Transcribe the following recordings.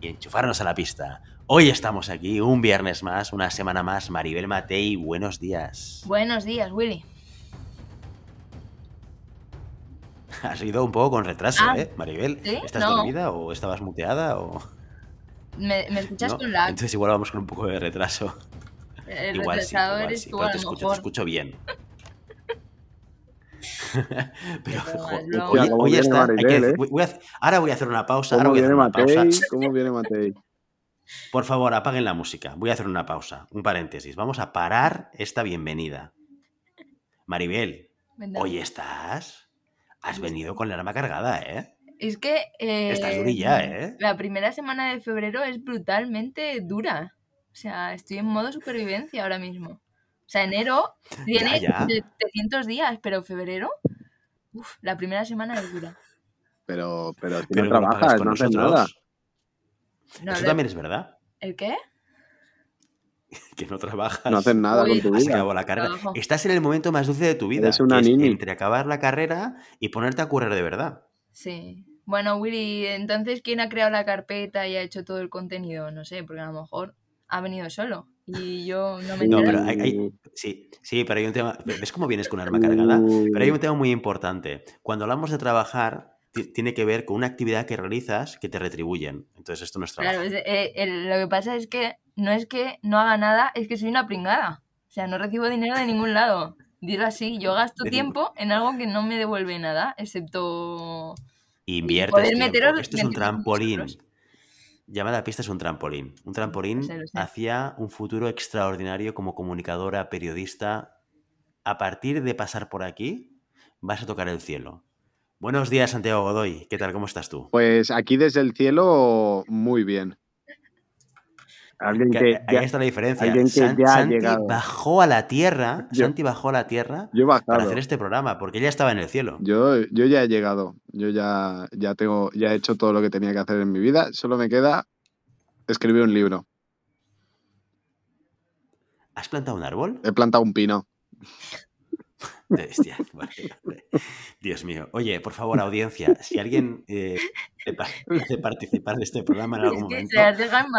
y enchufarnos a la pista. Hoy estamos aquí, un viernes más, una semana más. Maribel Matei, buenos días. Buenos días, Willy. Has ido un poco con retraso, Ah, ¿eh, Maribel? ¿sí? ¿Estás No. dormida o estabas muteada o...? ¿Me, me escuchas no? con lag? Entonces igual vamos con un poco de retraso. El igual sí, igual eres sí, tú, pero te escucho bien. Pero ahora voy a hacer una pausa. Ahora ¿Cómo voy a hacer viene pausa. Matei? ¿Cómo viene Matei? Por favor, apaguen la música. Voy a hacer una pausa, un paréntesis. Vamos a parar esta bienvenida. Maribel, hoy estás... Has venido con la arma cargada, ¿eh? Es que. eh, Estás durilla, ¿eh? La primera semana de febrero es brutalmente dura. O sea, estoy en modo supervivencia ahora mismo. O sea, enero tiene ya. 700 días, pero febrero. Uf, la primera semana es dura. Pero, pero si Pero no trabajas, con no haces nosotros. nada. No, Eso también es verdad. ¿El qué? Que no trabajas. No haces nada Uy, con tu vida. acabado la carrera. Trabajo. Estás en el momento más dulce de tu vida. Eres una que es nini. entre acabar la carrera y ponerte a currar de verdad. Sí. Bueno, Willy, entonces, ¿quién ha creado la carpeta y ha hecho todo el contenido? No sé, porque a lo mejor ha venido solo. Y yo no me No, pero hay, hay- sí, sí, pero hay un tema. ¿Ves cómo vienes con arma cargada? Pero hay un tema muy importante. Cuando hablamos de trabajar, ti- tiene que ver con una actividad que realizas que te retribuyen. Entonces, esto no es trabajo. Claro, es- eh, el- lo que pasa es que no es que no haga nada, es que soy una pringada. O sea, no recibo dinero de ningún lado. Dilo así, yo gasto De ningún- tiempo en algo que no me devuelve nada, excepto... Inviertes poder tiempo. meteros Esto es un 25 trampolín. Llamada a pista es un trampolín. Un trampolín Lo sé, sé. hacia un futuro extraordinario como comunicadora, periodista. A partir de pasar por aquí, vas a tocar el cielo. Buenos días, Santiago Godoy. ¿Qué tal? ¿Cómo estás tú? Pues aquí desde el cielo, muy bien. Alguien Que que ahí ya- está la diferencia. alguien que San- ya ha Santi llegado. bajó a la tierra. Yo- Santi bajó a la tierra yo para hacer este programa, porque ella estaba en el cielo. Yo, yo ya he llegado. Yo ya, ya tengo, ya he hecho todo lo que tenía que hacer en mi vida. Solo me queda escribir un libro. ¿Has plantado un árbol? He plantado un pino. Hostia, vale, vale. Dios mío. Oye, por favor, audiencia, si alguien eh, de participar de este programa en algún Es que momento,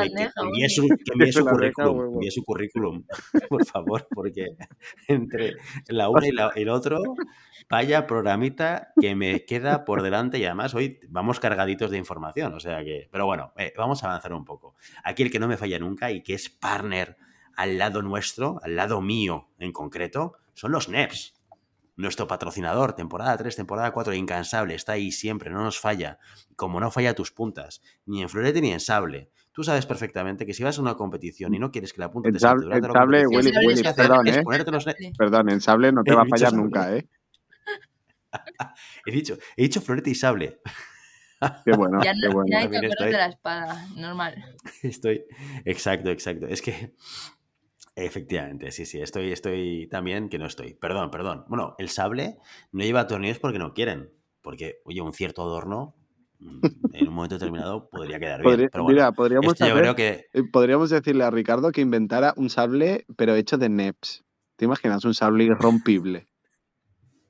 que, que envíe su, envíe su currículum, huevo. envíe su currículum, por favor, porque entre la una y la- el otro, vaya programita que me queda por delante y además hoy vamos cargaditos de información, o sea que, pero bueno, eh, vamos a avanzar un poco. Aquí el que no me falla nunca y que es partner al lado nuestro, al lado mío en concreto, son los NEPs. Nuestro patrocinador, temporada 3, temporada 4, incansable, está ahí siempre, no nos falla. Como no falla tus puntas, ni en florete ni en sable. Tú sabes perfectamente que si vas a una competición y no quieres que la punta El te salte sable- durante el la sable, competición, Willy, Willy, perdón, es ¿eh? los. Perdón, en sable no te He va a fallar sable. nunca, ¿eh? He dicho, he dicho florete y sable. Qué bueno, Ya qué no, bueno. ya acuerdas estoy. de la espada, normal. Estoy. Exacto, exacto. Es que. Efectivamente, sí, sí. Estoy, estoy también que no estoy. Perdón, perdón. Bueno, el sable no lleva tornillos porque no quieren. Porque, oye, un cierto adorno mm, en un momento determinado podría quedar bien. Podría- pero bueno, mira, podríamos, esto yo hacer- creo que. eh, podríamos decirle a Ricardo que inventara un sable, pero hecho de NEPs. ¿Te imaginas? Un sable irrompible.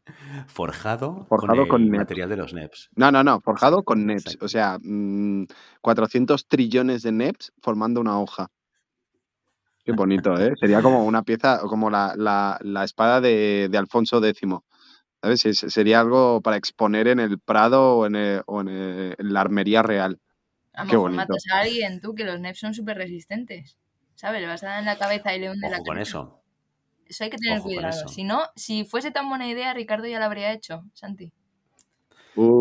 Forjado, Forjado con, el material de los NEPs. No, no, no, forjado con NEPs. exacto. O sea, mm, 400 trillones de NEPs formando una hoja. Qué bonito, ¿eh? Sería como una pieza, como la, la- la espada de, de Alfonso X. ¿Sabes? Es- Sería algo para exponer en el Prado o en, el- o en, el- en la armería real. A Qué mejor bonito. matas a alguien tú, que los NEPs son súper resistentes. ¿Sabes? Le vas a dar en la cabeza y le hunde la Ojo con cabeza. eso. Eso hay que tener Ojo cuidado. Si no, si fuese tan buena idea, Ricardo ya la habría hecho, Santi.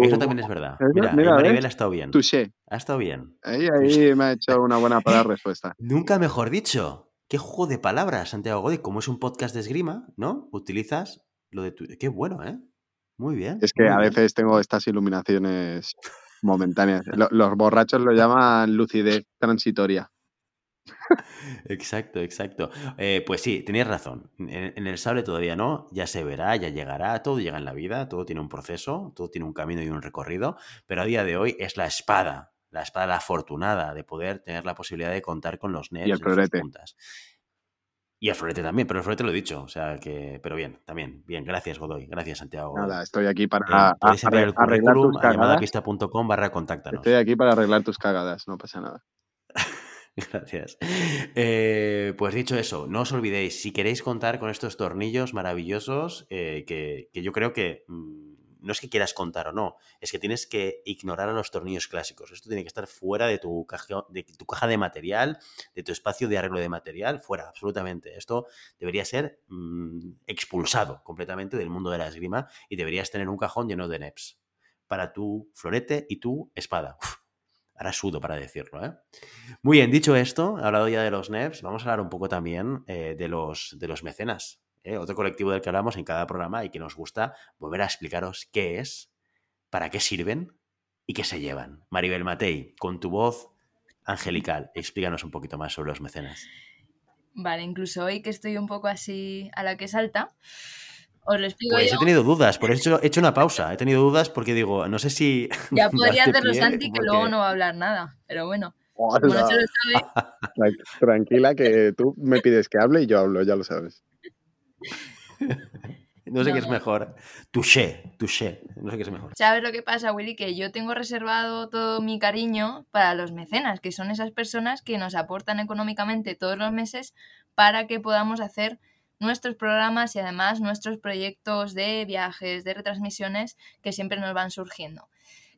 Eso también es verdad. Uh, Mira, mira, Maribel ha estado bien. Touché. Ha estado bien. Ahí, ahí me ha hecho una buena para respuesta. Nunca mejor dicho. Qué juego de palabras, Santiago Godoy. Como es un podcast de esgrima, ¿no? Utilizas lo de tu... Qué bueno, ¿eh? Muy bien. Es que a bien. veces tengo estas iluminaciones momentáneas. Lo- Los borrachos lo llaman lucidez transitoria. Exacto, exacto. Eh, pues sí, tenías razón. En, en el sable todavía no, ya se verá, ya llegará, todo llega en la vida, todo tiene un proceso, todo tiene un camino y un recorrido, pero a día de hoy es la espada, la espada la afortunada de poder tener la posibilidad de contar con los NEPs Y el en sus puntas. Y el florete también, pero el florete lo he dicho, o sea que, pero bien, también, bien, gracias Godoy, gracias Santiago. Nada, estoy aquí Eh, para a- el arre- arreglar tus a llamadapista.com barra contáctanos. Estoy aquí para arreglar tus cagadas, no pasa nada. Gracias. Eh, pues dicho eso, no os olvidéis, si queréis contar con estos tornillos maravillosos, eh, que, que yo creo que mm, no es que quieras contar o no, es que tienes que ignorar a los tornillos clásicos. Esto tiene que estar fuera de tu caja de, tu caja de material, de tu espacio de arreglo de material, fuera, absolutamente. Esto debería ser mm, expulsado completamente del mundo de la esgrima y deberías tener un cajón lleno de NEPs para tu florete y tu espada. Ahora sudo para decirlo, ¿eh? Muy bien, dicho esto, hablado ya de los NEPs, vamos a hablar un poco también eh, de, los, de los mecenas. ¿Eh? Otro colectivo del que hablamos en cada programa y que nos gusta volver a explicaros qué es, para qué sirven y qué se llevan. Maribel Matei, con tu voz angelical, explícanos un poquito más sobre los mecenas. Vale, incluso hoy que estoy un poco así a la que salta, os lo explico Pues yo. he tenido dudas, por eso he hecho una pausa. He tenido dudas porque digo, no sé si. Ya podría hacerlo Santi, que porque- luego no va a hablar nada. Pero bueno, como no se lo sabe, Tran- Tranquila, que tú me pides que hable y yo hablo, ya lo sabes. No sé No, qué es mejor. Touché, touché. No sé qué es mejor. ¿sabes lo que pasa, Willy? Que yo tengo reservado todo mi cariño para los mecenas, que son esas personas que nos aportan económicamente todos los meses para que podamos hacer nuestros programas y además nuestros proyectos de viajes, de retransmisiones que siempre nos van surgiendo.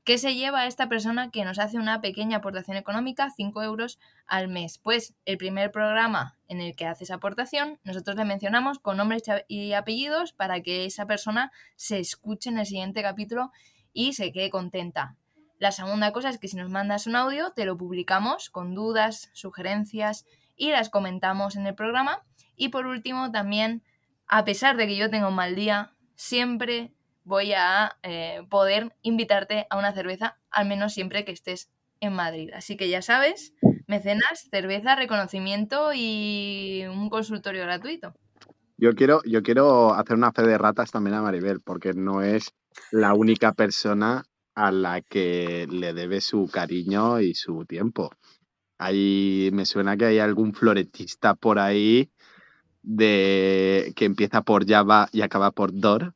¿Qué se lleva esta persona que nos hace una pequeña aportación económica, 5 euros al mes? Pues el primer programa en el que hace esa aportación, nosotros le mencionamos con nombres y apellidos para que esa persona se escuche en el siguiente capítulo y se quede contenta. La segunda cosa es que si nos mandas un audio, te lo publicamos con dudas, sugerencias y las comentamos en el programa. Y por último, también, a pesar de que yo tenga un mal día, siempre voy a eh, poder invitarte a una cerveza, al menos siempre que estés en Madrid. Así que ya sabes, mecenas, cerveza, reconocimiento y un consultorio gratuito. Yo quiero, yo quiero hacer una fe de ratas también a Maribel, porque no es la única persona a la que le debe su cariño y su tiempo. Ahí me suena que hay algún floretista por ahí de que empieza por Java y acaba por Dor,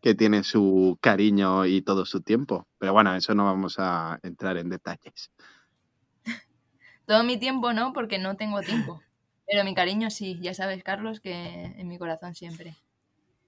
que tiene su cariño y todo su tiempo. Pero bueno, eso no vamos a entrar en detalles. Todo mi tiempo no, porque no tengo tiempo. Pero mi cariño sí, ya sabes, Carlos, que en mi corazón siempre.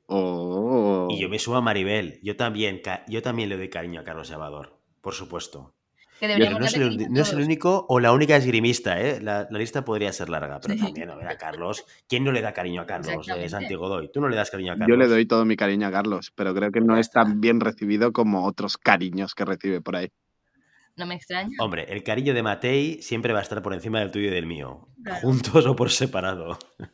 Oh. Y yo me subo a Maribel. Yo también, yo también le doy cariño a Carlos Salvador, por supuesto. Que Pero deberíamos no es, el, no es único o la única esgrimista, ¿eh? La, la lista podría ser larga, pero Sí. también, a ver, a Carlos. ¿Quién no le da cariño a Carlos? Eh. Santi Godoy. Tú no le das cariño a Carlos. Yo le doy todo mi cariño a Carlos, pero creo que no es tan bien recibido como otros cariños que recibe por ahí. No me extraña. Hombre, el cariño de Matei siempre va a estar por encima del tuyo y del mío. Claro. Juntos o por separado.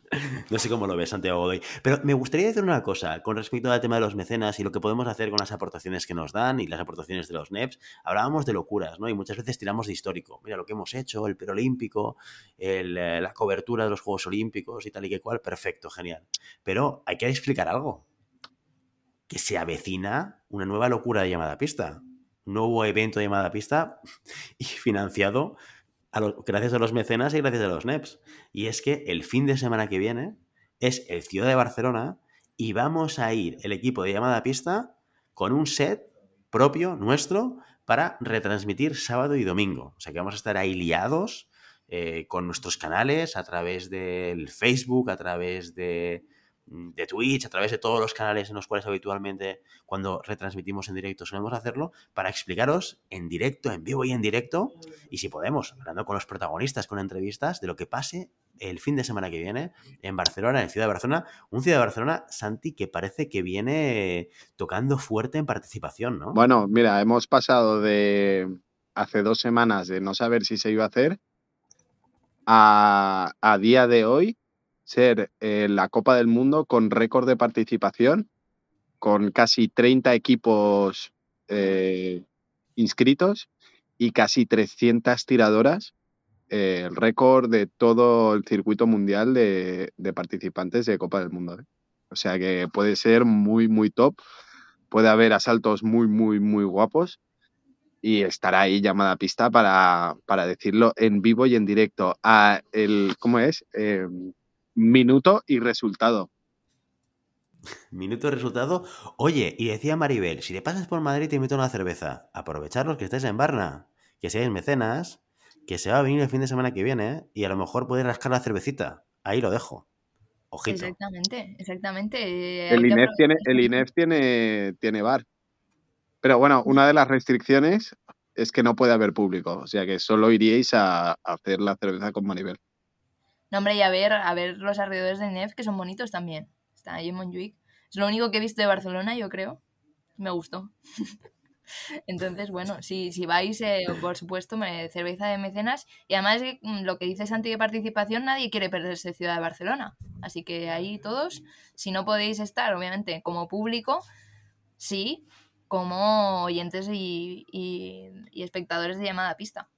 No sé cómo lo ves, Santiago Godoy. Pero me gustaría decir una cosa con respecto al tema de los mecenas y lo que podemos hacer con las aportaciones que nos dan y las aportaciones de los NEPs. Hablábamos de locuras, ¿no? Y muchas veces tiramos de histórico. Mira lo que hemos hecho, el perolímpico, el, eh, la cobertura de los Juegos Olímpicos y tal y que cual. Perfecto, genial. Pero hay que explicar algo. Que se avecina una nueva locura de llamada pista. Un nuevo evento de llamada pista y financiado a lo- gracias a los mecenas y gracias a los NEPs. Y es que el fin de semana que viene es el Ciudad de Barcelona y vamos a ir el equipo de llamada pista con un set propio nuestro para retransmitir sábado y domingo. O sea que vamos a estar ahí liados eh, con nuestros canales a través del Facebook, a través de, de Twitch, a través de todos los canales en los cuales habitualmente cuando retransmitimos en directo solemos hacerlo, para explicaros en directo, en vivo y en directo, y si podemos, hablando con los protagonistas, con entrevistas, de lo que pase el fin de semana que viene en Barcelona, en Ciudad de Barcelona. Un Ciudad de Barcelona, Santi, que parece que viene tocando fuerte en participación, ¿no? Bueno, mira, hemos pasado de hace dos semanas de no saber si se iba a hacer a, a día de hoy ser eh, la Copa del Mundo con récord de participación, con casi 30 equipos eh, inscritos y casi 300 tiradoras eh, el récord de todo el circuito mundial de, participantes de Copa del Mundo. O sea que puede ser muy, muy top. Puede haber asaltos muy, muy, muy guapos. Y estará ahí llamada pista para, para decirlo en vivo y en directo. A el, ¿Cómo es? Eh, minuto y resultado. Minuto y resultado. Oye, y decía Maribel, si te pasas por Madrid te invito a una cerveza. Aprovechar los que estés en Barna, que seáis mecenas, que se va a venir el fin de semana que viene y a lo mejor puedes rascar la cervecita. Ahí lo dejo. Ojito. Exactamente, exactamente. El Hay que INEF, tiene, el INEF tiene, tiene bar. Pero bueno, una de las restricciones es que no puede haber público. O sea que solo iríais a, a hacer la cerveza con Maribel. No, hombre, y a ver, a ver los alrededores del NEF, que son bonitos también. Está ahí en Montjuic. Es lo único que he visto de Barcelona, yo creo. Me gustó. Entonces, bueno, si, si vais, eh, por supuesto, me- cerveza de mecenas. Y además, eh, mm, lo que dice Santi de participación, nadie quiere perderse Ciudad de Barcelona. Así que ahí todos, si no podéis estar, obviamente, como público, sí, como oyentes y, y- espectadores de llamada pista.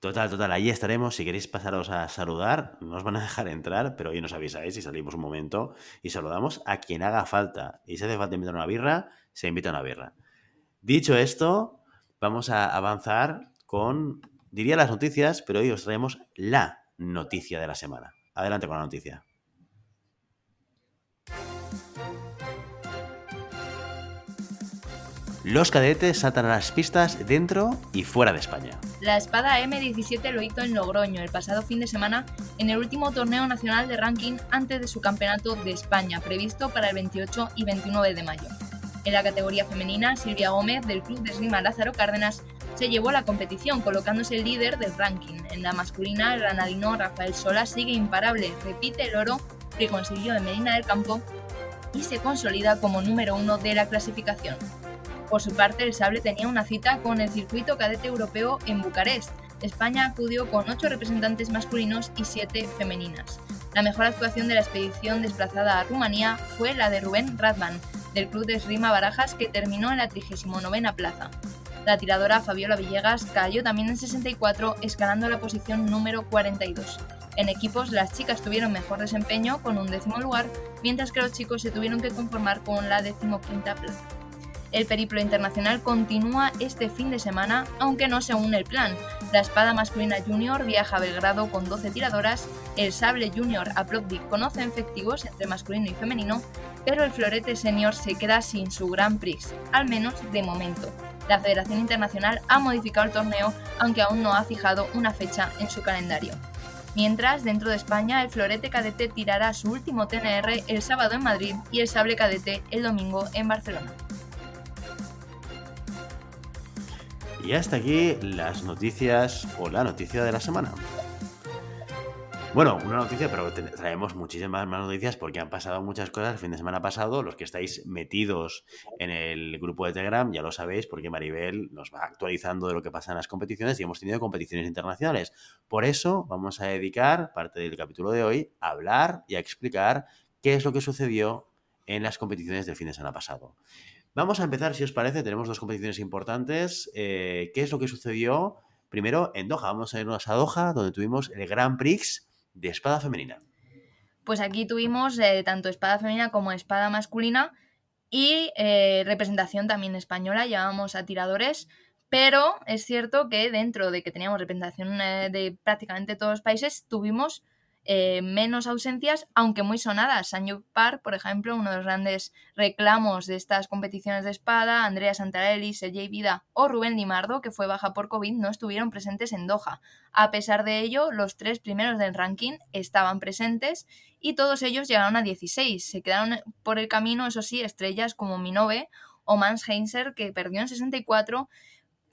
Total, total, ahí estaremos. Si queréis pasaros a saludar, no os van a dejar entrar, pero hoy nos avisáis y salimos un momento y saludamos a quien haga falta. Y si hace falta invitar una birra, se invita una birra. Dicho esto, vamos a avanzar con, diría las noticias, pero hoy os traemos la noticia de la semana. Adelante con la noticia. Los cadetes saltan a las pistas dentro y fuera de España. La espada M17 lo hizo en Logroño el pasado fin de semana en el último torneo nacional de ranking antes de su campeonato de España, previsto para el 28 y 29 de mayo. En la categoría femenina, Silvia Gómez, del club de esgrima Lázaro Cárdenas, se llevó la competición colocándose el líder del ranking. En la masculina, el granadino Rafael Sola sigue imparable, repite el oro que consiguió en Medina del Campo y se consolida como número uno de la clasificación. Por su parte, el sable tenía una cita con el circuito cadete europeo en Bucarest. España acudió con ocho representantes masculinos y siete femeninas. La mejor actuación de la expedición desplazada a Rumanía fue la de Rubén Radman, del club de esgrima Barajas, que terminó en la 39 plaza. La tiradora Fabiola Villegas cayó también en 64, escalando la posición número 42. En equipos, las chicas tuvieron mejor desempeño con un décimo lugar, mientras que los chicos se tuvieron que conformar con la decimoquinta plaza. El periplo internacional continúa este fin de semana, aunque no según el plan. La espada masculina junior viaja a Belgrado con 12 tiradoras, el sable junior a Plovdiv con 11 efectivos entre masculino y femenino, pero el florete senior se queda sin su Grand Prix, al menos de momento. La Federación Internacional ha modificado el torneo, aunque aún no ha fijado una fecha en su calendario. Mientras, dentro de España, el florete cadete tirará su último TNR el sábado en Madrid y el sable cadete el domingo en Barcelona. Y hasta aquí las noticias o la noticia de la semana. Bueno, una noticia, pero traemos muchísimas más noticias porque han pasado muchas cosas el fin de semana pasado. Los que estáis metidos en el grupo de Telegram ya lo sabéis porque Maribel nos va actualizando de lo que pasa en las competiciones y hemos tenido competiciones internacionales. Por eso vamos a dedicar parte del capítulo de hoy a hablar y a explicar qué es lo que sucedió en las competiciones del fin de semana pasado. Vamos a empezar, si os parece, tenemos dos competiciones importantes. Eh, ¿Qué es lo que sucedió? Primero, en Doha. Vamos a irnos a Doha, donde tuvimos el Grand Prix de espada femenina. Pues aquí tuvimos eh, tanto espada femenina como espada masculina y eh, representación también española, llevábamos a tiradores, pero es cierto que dentro de que teníamos representación de prácticamente todos los países, tuvimos eh, menos ausencias, aunque muy sonadas. Sanyo Par, por ejemplo, uno de los grandes reclamos de estas competiciones de espada, Andrea Santarelli, Sergei Vida o Rubén Limardo, que fue baja por COVID, no estuvieron presentes en Doha. A pesar de ello, los tres primeros del ranking estaban presentes y todos ellos llegaron a 16. Se quedaron por el camino, eso sí, estrellas como Minove o Mans Heinzer, que perdió en 64,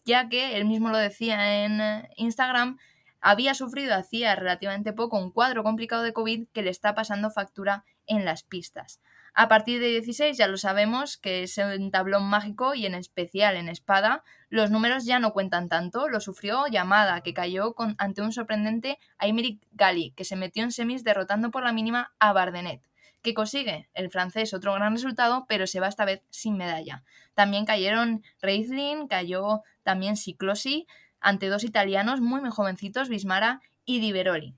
ya que él mismo lo decía en eh, Instagram, había sufrido hacía relativamente poco un cuadro complicado de COVID que le está pasando factura en las pistas. A partir de 16 ya lo sabemos que es un tablón mágico y en especial en espada los números ya no cuentan tanto. Lo sufrió Yamada, que cayó ante un sorprendente Aymeric Gali, que se metió en semis derrotando por la mínima a Bardenet. que consigue el francés otro gran resultado, pero se va esta vez sin medalla. También cayeron Reizlin, cayó también Siklosi, ante dos italianos muy, muy jovencitos, Bismara y Diveroli.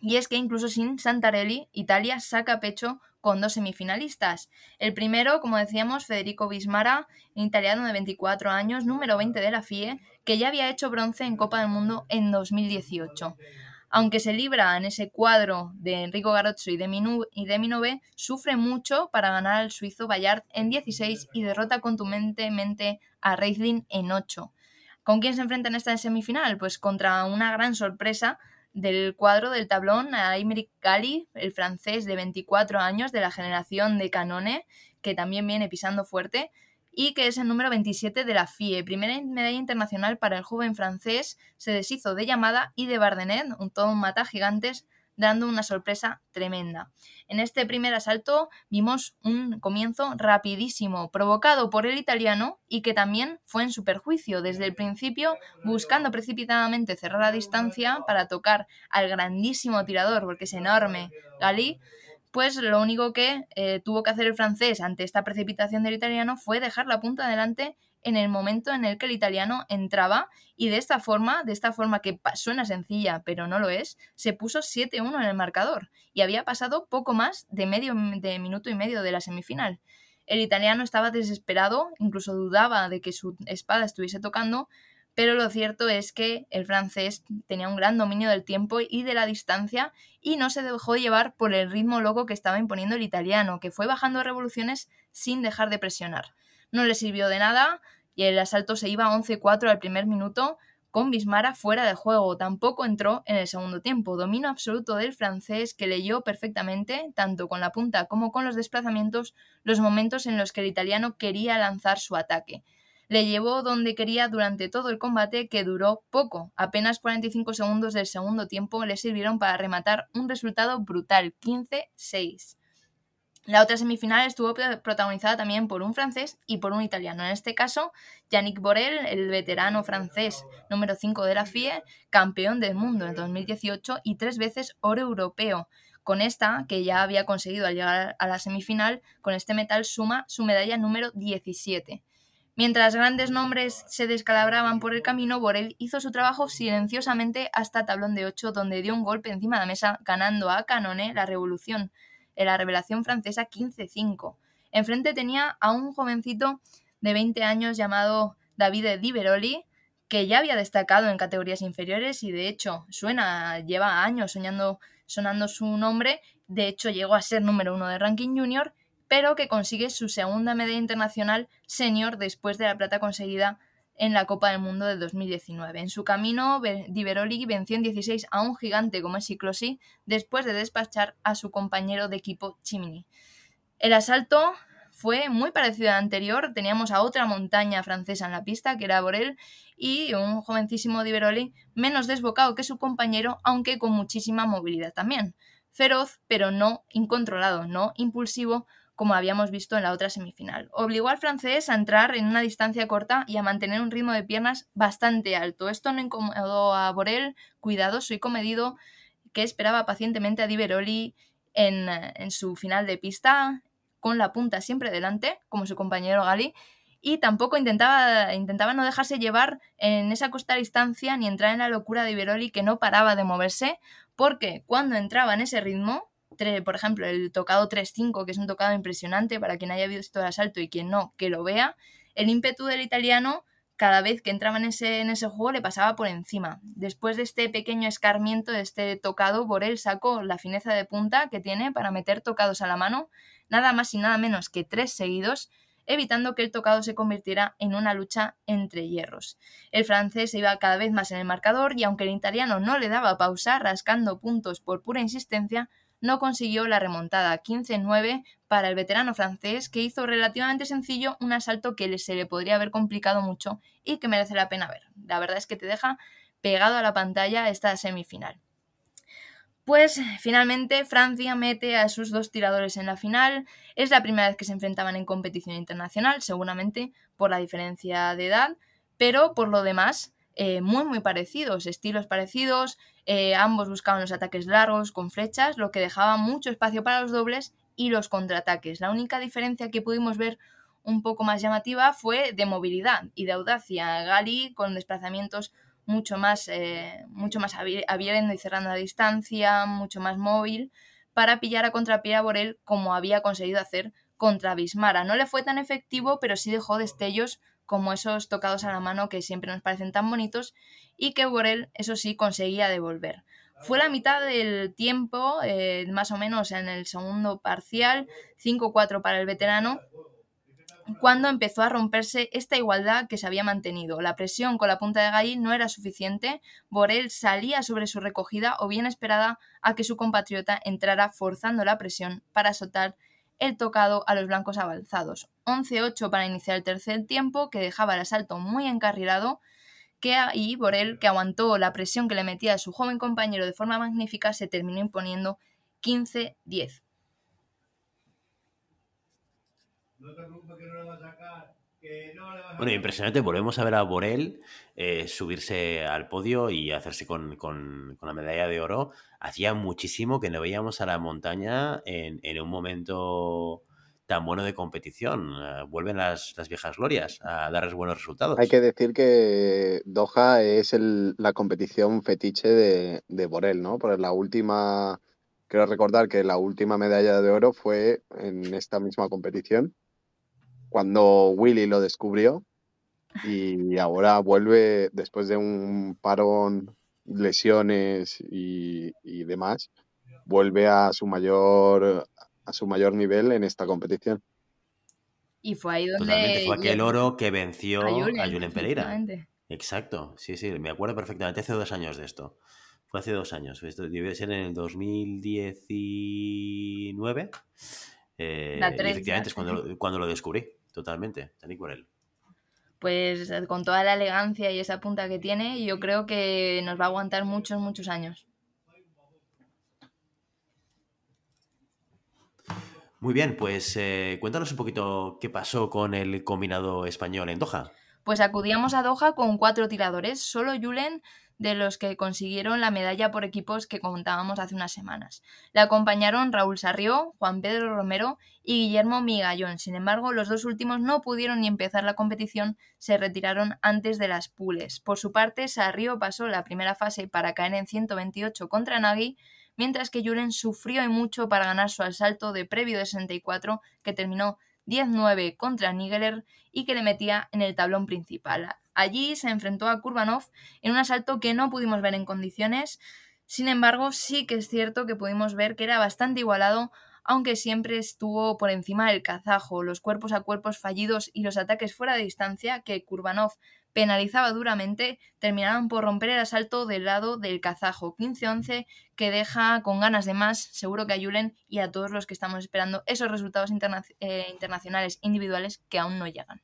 Y es que incluso sin Santarelli, Italia saca pecho con dos semifinalistas. El primero, como decíamos, Federico Bismara, italiano de 24 años, número 20 de la FIE, que ya había hecho bronce en Copa del Mundo en 2018. Aunque se libra en ese cuadro de Enrico Garozzo y de, Minu sufre mucho para ganar al suizo Bayard en 16 y derrota contundentemente a Reisling en 8. ¿Con quién se enfrenta en esta semifinal? Pues contra una gran sorpresa del cuadro del tablón a Aymeric Gali, el francés de 24 años de la generación de Canone, que también viene pisando fuerte, y que es el número 27 de la FIE. Primera medalla internacional para el joven francés, se deshizo de Llamada y de Bardenet, un todo un mata gigantes, dando una sorpresa tremenda. En este primer asalto vimos un comienzo rapidísimo, provocado por el italiano y que también fue en su perjuicio desde el principio, buscando precipitadamente cerrar la distancia para tocar al grandísimo tirador, porque es enorme, Gali, pues lo único que eh, tuvo que hacer el francés ante esta precipitación del italiano fue dejar la punta adelante en el momento en el que el italiano entraba y de esta forma, de esta forma que suena sencilla pero no lo es, se puso 7-1 en el marcador y había pasado poco más de medio de minuto y medio de la semifinal. El italiano estaba desesperado, incluso dudaba de que su espada estuviese tocando, pero lo cierto es que el francés tenía un gran dominio del tiempo y de la distancia y no se dejó llevar por el ritmo loco que estaba imponiendo el italiano, que fue bajando revoluciones sin dejar de presionar. No le sirvió de nada y el asalto se iba 11-4 al primer minuto con Bismara fuera de juego. Tampoco entró en el segundo tiempo. Dominio absoluto del francés que leyó perfectamente, tanto con la punta como con los desplazamientos, los momentos en los que el italiano quería lanzar su ataque le llevó donde quería durante todo el combate que duró poco. Apenas 45 segundos del segundo tiempo le sirvieron para rematar un resultado brutal, 15-6. La otra semifinal estuvo protagonizada también por un francés y por un italiano. En este caso, Yannick Borel, el veterano francés número 5 de la FIE, campeón del mundo en 2018 y tres veces oro europeo. Con esta, que ya había conseguido al llegar a la semifinal, con este metal suma su medalla número 17. Mientras grandes nombres se descalabraban por el camino, Borel hizo su trabajo silenciosamente hasta tablón de 8, donde dio un golpe encima de la mesa, ganando a Canone la revolución, en la revelación francesa 15-5. Enfrente tenía a un jovencito de 20 años llamado David Di Veroli, que ya había destacado en categorías inferiores y de hecho suena, lleva años soñando, sonando su nombre, de hecho llegó a ser número uno de ranking junior pero que consigue su segunda medalla internacional senior después de la plata conseguida en la Copa del Mundo de 2019. En su camino, Di Veroli venció en 16 a un gigante como es Ciclosi después de despachar a su compañero de equipo Chimini. El asalto fue muy parecido al anterior. Teníamos a otra montaña francesa en la pista, que era Borel, y un jovencísimo Di Veroli menos desbocado que su compañero, aunque con muchísima movilidad también. Feroz, pero no incontrolado, no impulsivo, como habíamos visto en la otra semifinal. Obligó al francés a entrar en una distancia corta y a mantener un ritmo de piernas bastante alto. Esto no incomodó a Borel, cuidadoso y comedido, que esperaba pacientemente a Di Veroli en, en su final de pista, con la punta siempre delante, como su compañero Gali, y tampoco intentaba, intentaba no dejarse llevar en esa costa distancia ni entrar en la locura de Iberoli que no paraba de moverse, porque cuando entraba en ese ritmo, por ejemplo, el tocado 3-5, que es un tocado impresionante para quien haya visto el asalto y quien no, que lo vea, el ímpetu del italiano cada vez que entraba en ese, en ese juego le pasaba por encima. Después de este pequeño escarmiento, de este tocado, Borel sacó la fineza de punta que tiene para meter tocados a la mano, nada más y nada menos que tres seguidos, evitando que el tocado se convirtiera en una lucha entre hierros. El francés se iba cada vez más en el marcador y aunque el italiano no le daba pausa, rascando puntos por pura insistencia, no consiguió la remontada 15-9 para el veterano francés, que hizo relativamente sencillo un asalto que se le podría haber complicado mucho y que merece la pena ver. La verdad es que te deja pegado a la pantalla esta semifinal. Pues finalmente Francia mete a sus dos tiradores en la final. Es la primera vez que se enfrentaban en competición internacional, seguramente por la diferencia de edad, pero por lo demás eh, muy muy parecidos, estilos parecidos, eh, ambos buscaban los ataques largos con flechas, lo que dejaba mucho espacio para los dobles y los contraataques. La única diferencia que pudimos ver un poco más llamativa fue de movilidad y de audacia. Gali con desplazamientos mucho más, eh, mucho más abriendo y cerrando la distancia, mucho más móvil, para pillar a contrapié a Borel como había conseguido hacer contra Bismara. No le fue tan efectivo, pero sí dejó destellos como esos tocados a la mano que siempre nos parecen tan bonitos y que Borel, eso sí, conseguía devolver. Fue la mitad del tiempo, eh, más o menos en el segundo parcial, 5-4 para el veterano, cuando empezó a romperse esta igualdad que se había mantenido. La presión con la punta de Gay no era suficiente, Borel salía sobre su recogida o bien esperada a que su compatriota entrara forzando la presión para soltar el tocado a los blancos avanzados. 11-8 para iniciar el tercer tiempo, que dejaba el asalto muy encarrilado, que ahí Borel, que aguantó la presión que le metía a su joven compañero de forma magnífica, se terminó imponiendo 15-10. Bueno, impresionante. Volvemos a ver a Borel eh, subirse al podio y hacerse con, la medalla de oro. Hacía muchísimo que no veíamos a la montaña en, un momento tan bueno de competición. Eh, vuelven las, viejas glorias a darles buenos resultados. Hay que decir que Doha es la competición fetiche de, de Borel, ¿no? Porque la última, quiero recordar que la última medalla de oro fue en esta misma competición cuando Willy lo descubrió y ahora vuelve después de un parón, lesiones y, demás, vuelve a su mayor a su mayor nivel en esta competición. Y fue ahí donde fue aquel oro que venció a Julen, Pereira. Exacto, sí, sí, me acuerdo perfectamente. Hace dos años de esto. Fue hace dos años. Esto debe ser en el 2019. Eh, efectivamente es cuando, cuando lo descubrí totalmente, por él. Pues eh, con toda la elegancia y esa punta que tiene, yo creo que nos va a aguantar muchos, muchos años. Muy bien, pues eh, cuéntanos un poquito qué pasó con el combinado español en Doha. Pues acudíamos a Doha con cuatro tiradores, solo Julen de los que consiguieron la medalla por equipos que contábamos hace unas semanas. Le acompañaron Raúl Sarrió, Juan Pedro Romero y Guillermo Migallón. Sin embargo, los dos últimos no pudieron ni empezar la competición, se retiraron antes de las pules. Por su parte, Sarrió pasó la primera fase para caer en 128 contra Nagui, mientras que Julen sufrió y mucho para ganar su asalto de previo de 64, que terminó 10-9 contra Nigeler y que le metía en el tablón principal. Allí se enfrentó a Kurbanov en un asalto que no pudimos ver en condiciones. Sin embargo, sí que es cierto que pudimos ver que era bastante igualado, aunque siempre estuvo por encima del kazajo, los cuerpos a cuerpos fallidos y los ataques fuera de distancia que Kurbanov penalizaba duramente, terminaron por romper el asalto del lado del kazajo 15-11, que deja con ganas de más, seguro que a Julen y a todos los que estamos esperando esos resultados eh, internacionales individuales que aún no llegan.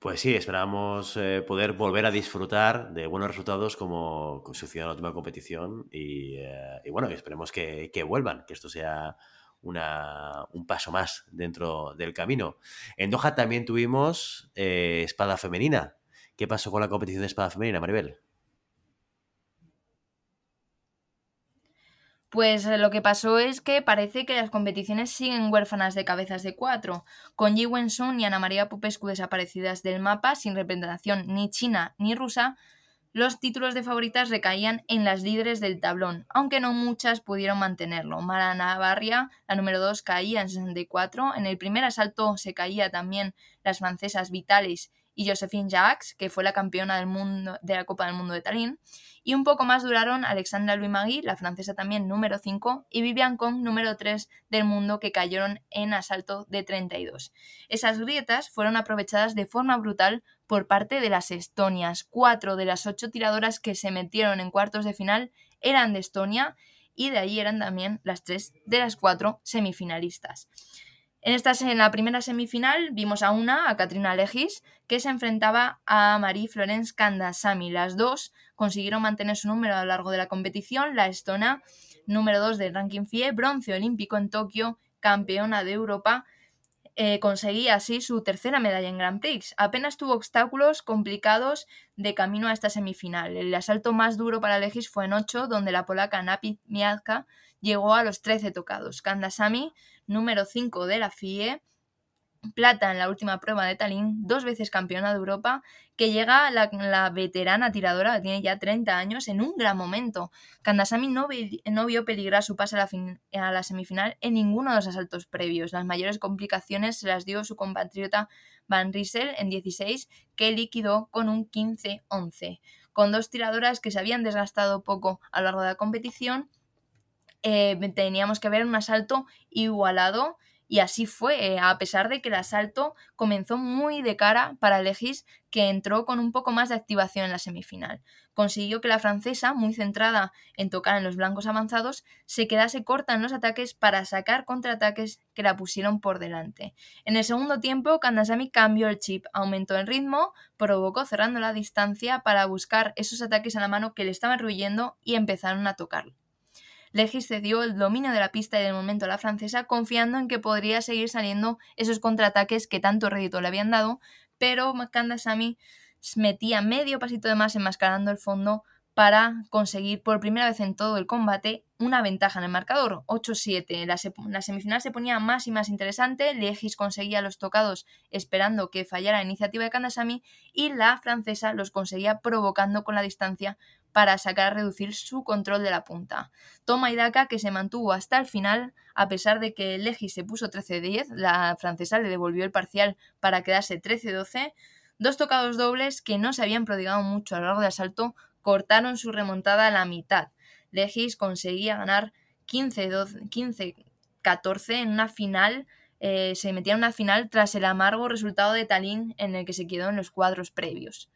Pues sí, esperamos eh, poder volver a disfrutar de buenos resultados como sucedió en la última competición y, eh, bueno, esperemos que, vuelvan, que esto sea un paso más dentro del camino. En Doha también tuvimos eh, espada femenina. ¿Qué pasó con la competición de espada femenina, Maribel? Pues eh, lo que pasó es que parece que las competiciones siguen huérfanas de cabezas de cuatro, con Yi Wen-sun y Ana María Popescu desaparecidas del mapa sin representación ni china ni rusa, los títulos de favoritas recaían en las líderes del tablón, aunque no muchas pudieron mantenerlo. Mara Navarria, la número 2, caía en 64. En el primer asalto se caía también las francesas Vitalis y Josephine Jacques, que fue la campeona del mundo, de la Copa del Mundo de Tallinn. Y un poco más duraron Alexandra Louis Magui, la francesa también número 5, y Vivian Kong, número 3 del mundo, que cayeron en asalto de 32. Esas grietas fueron aprovechadas de forma brutal por parte de las estonias. Cuatro de las ocho tiradoras que se metieron en cuartos de final eran de Estonia y de ahí eran también las tres de las cuatro semifinalistas. En, esta, en la primera semifinal vimos a una, a Katrina Legis, que se enfrentaba a Marie-Florence Kandasamy. Las dos consiguieron mantener su número a lo largo de la competición. La estona, número 2 del ranking FIE, bronce olímpico en Tokio, campeona de Europa, eh, conseguía así su tercera medalla en Grand Prix. Apenas tuvo obstáculos complicados de camino a esta semifinal. El asalto más duro para Legis fue en 8, donde la polaca Napi llegó a los 13 tocados. Kandasamy número 5 de la FIE, plata en la última prueba de Tallinn, dos veces campeona de Europa, que llega la, la veterana tiradora, que tiene ya 30 años, en un gran momento. Kandasamy no, no vio peligrar su pase a la, fin, a la, semifinal en ninguno de los asaltos previos. Las mayores complicaciones se las dio su compatriota Van Riesel en 16, que liquidó con un 15-11. Con dos tiradoras que se habían desgastado poco a lo largo de la competición, eh, teníamos que ver un asalto igualado y así fue, eh, a pesar de que el asalto comenzó muy de cara para Legis, que entró con un poco más de activación en la semifinal. Consiguió que la francesa, muy centrada en tocar en los blancos avanzados, se quedase corta en los ataques para sacar contraataques que la pusieron por delante. En el segundo tiempo, Kandasamy cambió el chip, aumentó el ritmo, provocó cerrando la distancia para buscar esos ataques a la mano que le estaban ruyendo y empezaron a tocarlo. Legis cedió el dominio de la pista y del momento a la francesa, confiando en que podría seguir saliendo esos contraataques que tanto rédito le habían dado, pero Kandasamy metía medio pasito de más enmascarando el fondo para conseguir por primera vez en todo el combate una ventaja en el marcador, 8-7. La, la, semifinal se ponía más y más interesante, Legis conseguía los tocados esperando que fallara la iniciativa de Kandasamy y la francesa los conseguía provocando con la distancia para sacar a reducir su control de la punta. Toma y daca que se mantuvo hasta el final, a pesar de que Legis se puso 13-10, la francesa le devolvió el parcial para quedarse 13-12. Dos tocados dobles que no se habían prodigado mucho a lo largo del asalto cortaron su remontada a la mitad. Legis conseguía ganar 15-14 en una final, eh, se metía en una final tras el amargo resultado de Tallinn en el que se quedó en los cuadros previos.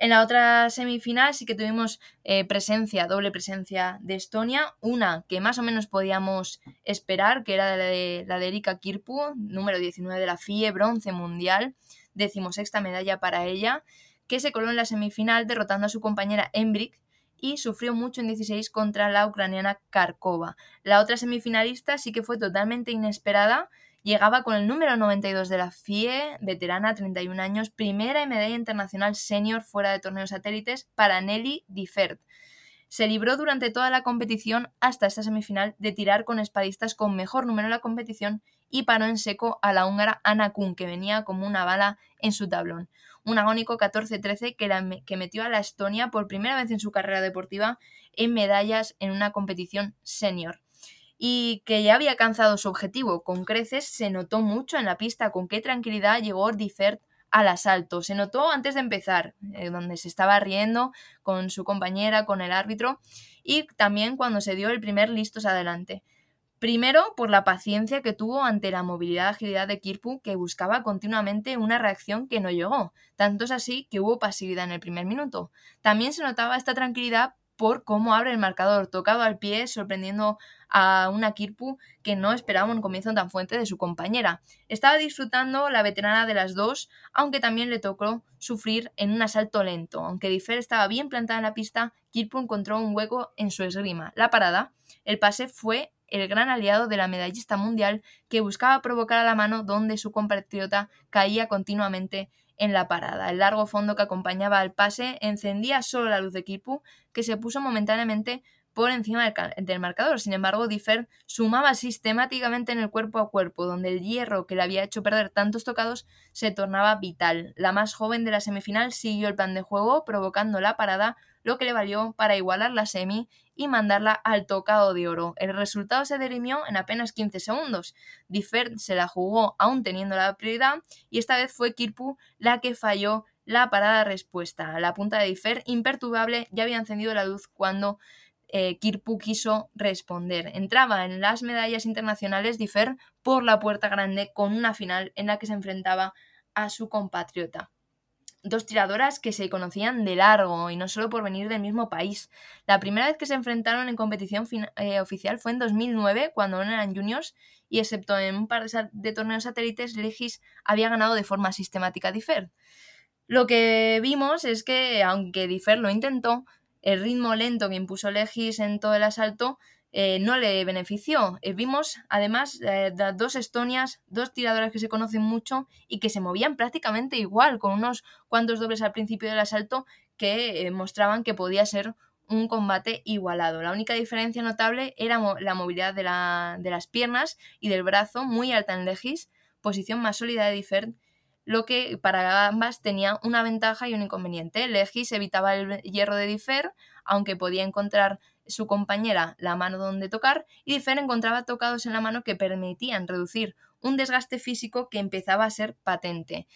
En la otra semifinal sí que tuvimos eh, presencia, doble presencia de Estonia, una que más o menos podíamos esperar, que era la de, la de Erika Kirpu, número 19 de la FIE, bronce mundial, decimosexta medalla para ella, que se coló en la semifinal derrotando a su compañera Embrick y sufrió mucho en 16 contra la ucraniana Karkova. La otra semifinalista sí que fue totalmente inesperada, Llegaba con el número 92 de la FIE, veterana, 31 años, primera medalla internacional senior fuera de torneos satélites para Nelly Differt. Se libró durante toda la competición hasta esta semifinal de tirar con espadistas con mejor número en la competición y paró en seco a la húngara Anna Kuhn, que venía como una bala en su tablón. Un agónico 14-13 que, que metió a la Estonia por primera vez en su carrera deportiva en medallas en una competición senior y que ya había alcanzado su objetivo con creces, se notó mucho en la pista con qué tranquilidad llegó Differt al asalto. Se notó antes de empezar, eh, donde se estaba riendo con su compañera, con el árbitro, y también cuando se dio el primer listos adelante. Primero, por la paciencia que tuvo ante la movilidad agilidad de Kirpu, que buscaba continuamente una reacción que no llegó. Tanto es así que hubo pasividad en el primer minuto. También se notaba esta tranquilidad por cómo abre el marcador, tocado al pie, sorprendiendo a una Kirpu que no esperaba un comienzo tan fuerte de su compañera. Estaba disfrutando la veterana de las dos, aunque también le tocó sufrir en un asalto lento. Aunque Differ estaba bien plantada en la pista, Kirpu encontró un hueco en su esgrima. La parada, el pase fue el gran aliado de la medallista mundial que buscaba provocar a la mano donde su compatriota caía continuamente en la parada. El largo fondo que acompañaba al pase encendía solo la luz de Kipu, que se puso momentáneamente por encima del, marcador. Sin embargo, Differ sumaba sistemáticamente en el cuerpo a cuerpo, donde el hierro que le había hecho perder tantos tocados se tornaba vital. La más joven de la semifinal siguió el plan de juego, provocando la parada, lo que le valió para igualar la semi y mandarla al tocado de oro. El resultado se dirimió en apenas 15 segundos. Differ se la jugó aún teniendo la prioridad y esta vez fue Kirpu la que falló la parada respuesta. La punta de Differ, imperturbable, ya había encendido la luz cuando eh, Kirpu quiso responder. Entraba en las medallas internacionales Differ por la puerta grande con una final en la que se enfrentaba a su compatriota dos tiradoras que se conocían de largo y no solo por venir del mismo país. La primera vez que se enfrentaron en competición eh, oficial fue en 2009, cuando eran juniors, y excepto en un par de, torneos satélites, Legis había ganado de forma sistemática a Differ. Lo que vimos es que, aunque Differ lo intentó, el ritmo lento que impuso Legis en todo el asalto eh, no le benefició. Eh, vimos además eh, dos estonias, dos tiradoras que se conocen mucho y que se movían prácticamente igual, con unos cuantos dobles al principio del asalto que mostraban que podía ser un combate igualado. La única diferencia notable era la movilidad de, de, las piernas y del brazo, muy alta en Legis, posición más sólida de Differt, lo que para ambas tenía una ventaja y un inconveniente. Legis evitaba el hierro de Differ, aunque podía encontrar su compañera la mano donde tocar, y Differ encontraba tocados en la mano que permitían reducir un desgaste físico que empezaba a ser patente.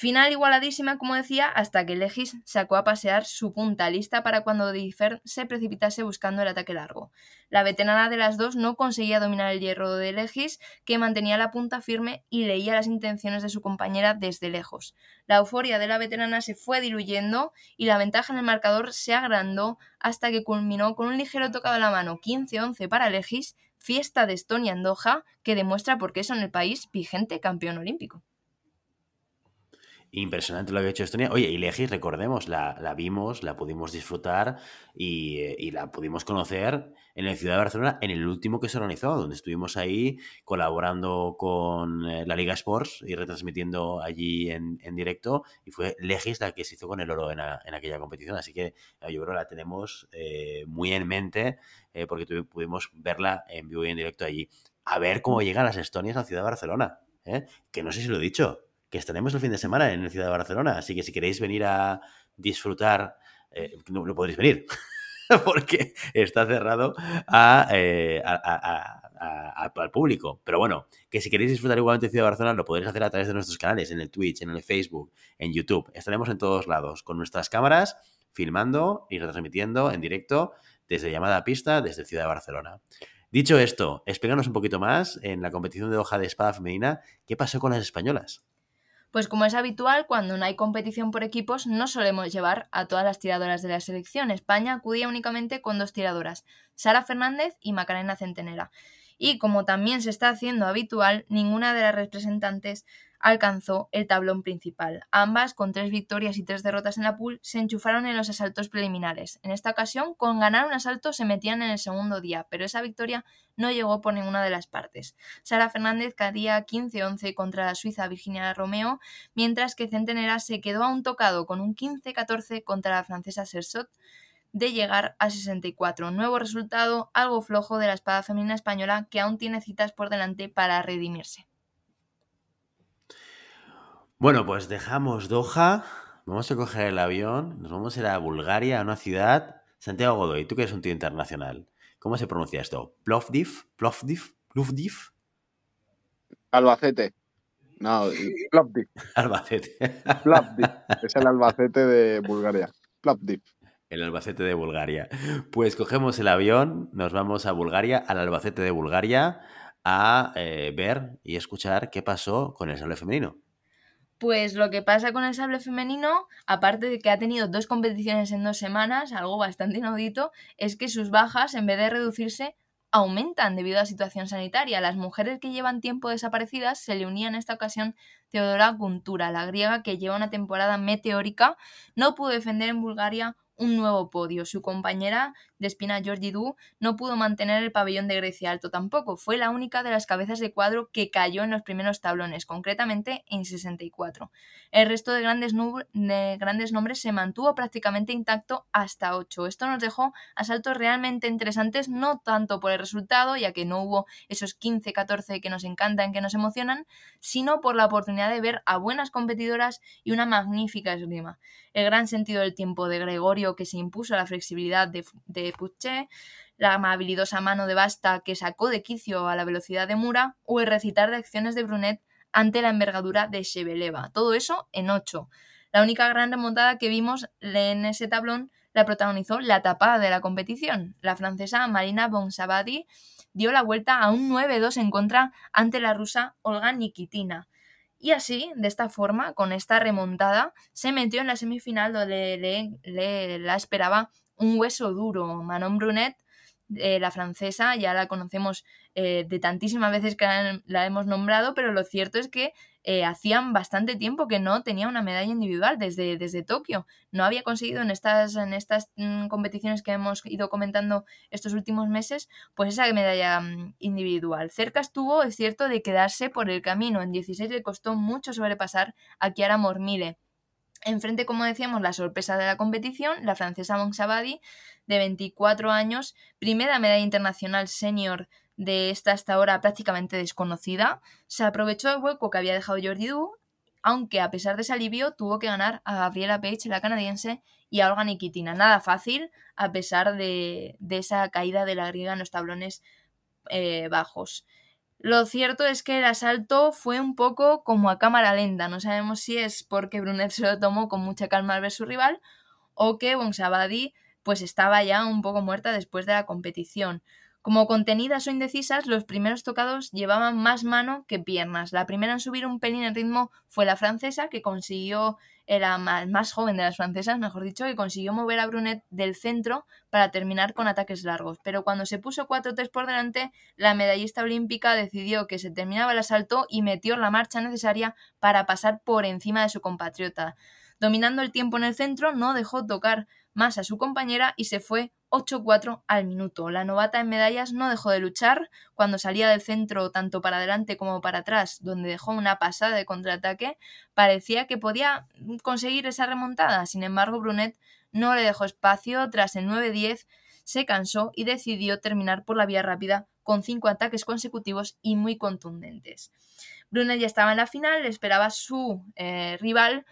Final igualadísima, como decía, hasta que Legis sacó a pasear su punta lista para cuando Differ se precipitase buscando el ataque largo. La veterana de las dos no conseguía dominar el hierro de Legis, que mantenía la punta firme y leía las intenciones de su compañera desde lejos. La euforia de la veterana se fue diluyendo y la ventaja en el marcador se agrandó hasta que culminó con un ligero tocado a la mano 15-11 para Legis, fiesta de Estonia en Doha, que demuestra por qué son el país vigente campeón olímpico. Impresionante lo que ha hecho Estonia. Oye, y Legis, recordemos, la, la vimos, la pudimos disfrutar y, y, la pudimos conocer en la ciudad de Barcelona en el último que se organizó, donde estuvimos ahí colaborando con eh, la Liga Sports y retransmitiendo allí en, en, directo. Y fue Legis la que se hizo con el oro en, en aquella competición. Así que eh, yo creo que la tenemos eh, muy en mente porque pudimos verla en vivo y en directo allí. A ver cómo llegan las Estonias a la ciudad de Barcelona. Que no sé si lo he dicho que estaremos el fin de semana en la ciudad de Barcelona. Así que si queréis venir a disfrutar, eh, no, no, podréis venir, porque está cerrado eh, al público. Pero bueno, que si queréis disfrutar igualmente de Ciudad de Barcelona, lo podréis hacer a través de nuestros canales, en el Twitch, en el Facebook, en YouTube. Estaremos en todos lados, con nuestras cámaras, filmando y retransmitiendo en directo desde llamada a pista, desde Ciudad de Barcelona. Dicho esto, explícanos un poquito más en la competición de hoja de espada femenina, ¿qué pasó con las españolas? Pues como es habitual, cuando no hay competición por equipos, no solemos llevar a todas las tiradoras de la selección. España acudía únicamente con dos tiradoras, Sara Fernández y Macarena Centenera. Y como también se está haciendo habitual, ninguna de las representantes alcanzó el tablón principal. Ambas, con tres victorias y tres derrotas en la pool, se enchufaron en los asaltos preliminares. En esta ocasión, con ganar un asalto se metían en el segundo día, pero esa victoria no llegó por ninguna de las partes. Sara Fernández caía 15-11 contra la suiza Virginia Romeo, mientras que Centenera se quedó a un tocado con un 15-14 contra la francesa Sersot de llegar a 64. Nuevo resultado algo flojo de la espada femenina española que aún tiene citas por delante para redimirse. Bueno, pues dejamos Doha, vamos a coger el avión, nos vamos a ir a Bulgaria, a una ciudad. Santiago Godoy, tú que eres un tío internacional, ¿cómo se pronuncia esto? ¿Plovdiv? ¿Plovdiv? ¿Plovdiv? Albacete. No, Plovdiv. Albacete. Plovdiv. Es el Albacete de Bulgaria. Plovdiv. El Albacete de Bulgaria. Pues cogemos el avión, nos vamos a Bulgaria, al Albacete de Bulgaria, a eh, ver y escuchar qué pasó con el sable femenino. Pues lo que pasa con el sable femenino, aparte de que ha tenido dos competiciones en dos semanas, algo bastante inaudito, es que sus bajas, en vez de reducirse, aumentan debido a la situación sanitaria. Las mujeres que llevan tiempo desaparecidas se le unían en esta ocasión Teodora Guntura, la griega que lleva una temporada meteórica, no pudo defender en Bulgaria un nuevo podio. Su compañera de espina Georgie Du no pudo mantener el pabellón de Grecia alto tampoco. Fue la única de las cabezas de cuadro que cayó en los primeros tablones, concretamente en 64. El resto de grandes, de grandes nombres se mantuvo prácticamente intacto hasta 8. Esto nos dejó asaltos realmente interesantes, no tanto por el resultado, ya que no hubo esos 15-14 que nos encantan, que nos emocionan, sino por la oportunidad de ver a buenas competidoras y una magnífica esgrima. El gran sentido del tiempo de Gregorio que se impuso a la flexibilidad de Puché, la habilidosa mano de Basta que sacó de quicio a la velocidad de Mura o el recitar de acciones de Brunet ante la envergadura de Shebeleva. Todo eso en 8. La única gran remontada que vimos en ese tablón la protagonizó la tapada de la competición. La francesa Marina Bonsabadi dio la vuelta a un 9-2 en contra ante la rusa Olga Nikitina. Y así, de esta forma, con esta remontada, se metió en la semifinal donde le, la esperaba un hueso duro. Manon Brunet, eh, la francesa, ya la conocemos eh, de tantísimas veces que la, hemos nombrado, pero lo cierto es que eh, hacían bastante tiempo que no tenía una medalla individual desde, desde Tokio. No había conseguido en estas, en estas mmm, competiciones que hemos ido comentando estos últimos meses, pues esa medalla mmm, individual. Cerca estuvo, es cierto, de quedarse por el camino. En 16 le costó mucho sobrepasar a Chiara Mormile. Enfrente, como decíamos, la sorpresa de la competición, la francesa Monsabadi, de 24 años, primera medalla internacional senior de esta hasta ahora prácticamente desconocida, se aprovechó el hueco que había dejado Jordi Du, aunque a pesar de ese alivio tuvo que ganar a Gabriela Page, la canadiense, y a Olga Nikitina. Nada fácil, a pesar de, esa caída de la griega en los tablones eh, bajos. Lo cierto es que el asalto fue un poco como a cámara lenta. No sabemos si es porque Brunet se lo tomó con mucha calma al ver su rival o que Bonsabadi pues estaba ya un poco muerta después de la competición. Como contenidas o indecisas, los primeros tocados llevaban más mano que piernas. La primera en subir un pelín el ritmo fue la francesa, que consiguió, era más, joven de las francesas, mejor dicho, que consiguió mover a Brunet del centro para terminar con ataques largos. Pero cuando se puso 4-3 por delante, la medallista olímpica decidió que se terminaba el asalto y metió la marcha necesaria para pasar por encima de su compatriota. Dominando el tiempo en el centro, no dejó tocar más a su compañera y se fue 8-4 al minuto. La novata en medallas no dejó de luchar cuando salía del centro tanto para adelante como para atrás, donde dejó una pasada de contraataque, parecía que podía conseguir esa remontada. Sin embargo, Brunet no le dejó espacio, tras el 9-10 se cansó y decidió terminar por la vía rápida con cinco ataques consecutivos y muy contundentes. Brunet ya estaba en la final, esperaba su eh, rival,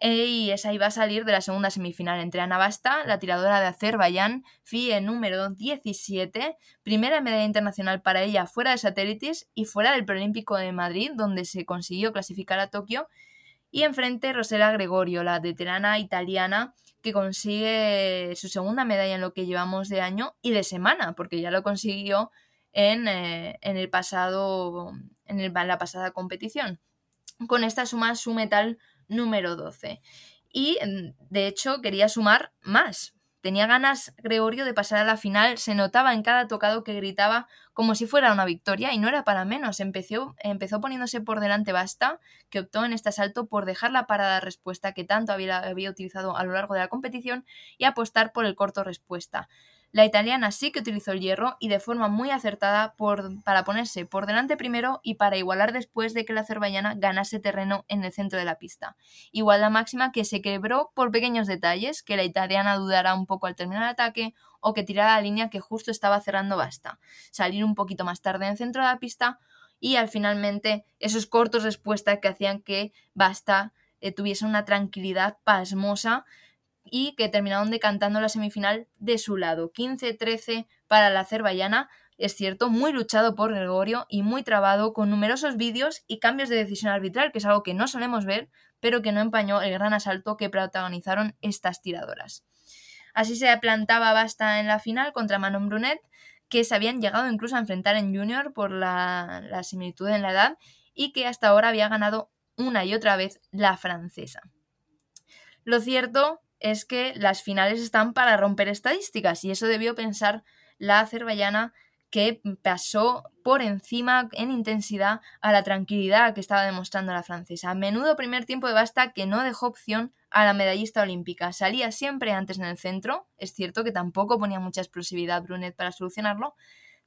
y esa iba a salir de la segunda semifinal entre Ana Basta, la tiradora de Azerbaiyán, FIE número 17, primera medalla internacional para ella fuera de satélites y fuera del Preolímpico de Madrid, donde se consiguió clasificar a Tokio, y enfrente Rosela Gregorio, la veterana italiana que consigue su segunda medalla en lo que llevamos de año y de semana, porque ya lo consiguió en, eh, en el pasado, en, la pasada competición. Con esta suma su metal número 12. Y de hecho quería sumar más. Tenía ganas Gregorio de pasar a la final, se notaba en cada tocado que gritaba como si fuera una victoria y no era para menos. Empezó, empezó poniéndose por delante Basta, que optó en este asalto por dejar la parada respuesta que tanto había, había utilizado a lo largo de la competición y apostar por el corto respuesta. La italiana sí que utilizó el hierro y de forma muy acertada para ponerse por delante primero y para igualar después de que la azerbaiyana ganase terreno en el centro de la pista. Igualdad máxima que se quebró por pequeños detalles, que la italiana dudara un poco al terminar el ataque o que tirara la línea que justo estaba cerrando basta. Salir un poquito más tarde en el centro de la pista y al finalmente esos cortos respuestas que hacían que basta eh, tuviese una tranquilidad pasmosa y que terminaron decantando la semifinal de su lado. 15-13 para la azerbaiyana, es cierto, muy luchado por Gregorio y muy trabado con numerosos vídeos y cambios de decisión arbitral, que es algo que no solemos ver, pero que no empañó el gran asalto que protagonizaron estas tiradoras. Así se plantaba Basta en la final contra Manon Brunet, que se habían llegado incluso a enfrentar en junior por la, la similitud en la edad y que hasta ahora había ganado una y otra vez la francesa. Lo cierto es que las finales están para romper estadísticas y eso debió pensar la azerbaiyana que pasó por encima en intensidad a la tranquilidad que estaba demostrando la francesa. A menudo primer tiempo de basta que no dejó opción a la medallista olímpica. Salía siempre antes en el centro, es cierto que tampoco ponía mucha explosividad Brunet para solucionarlo,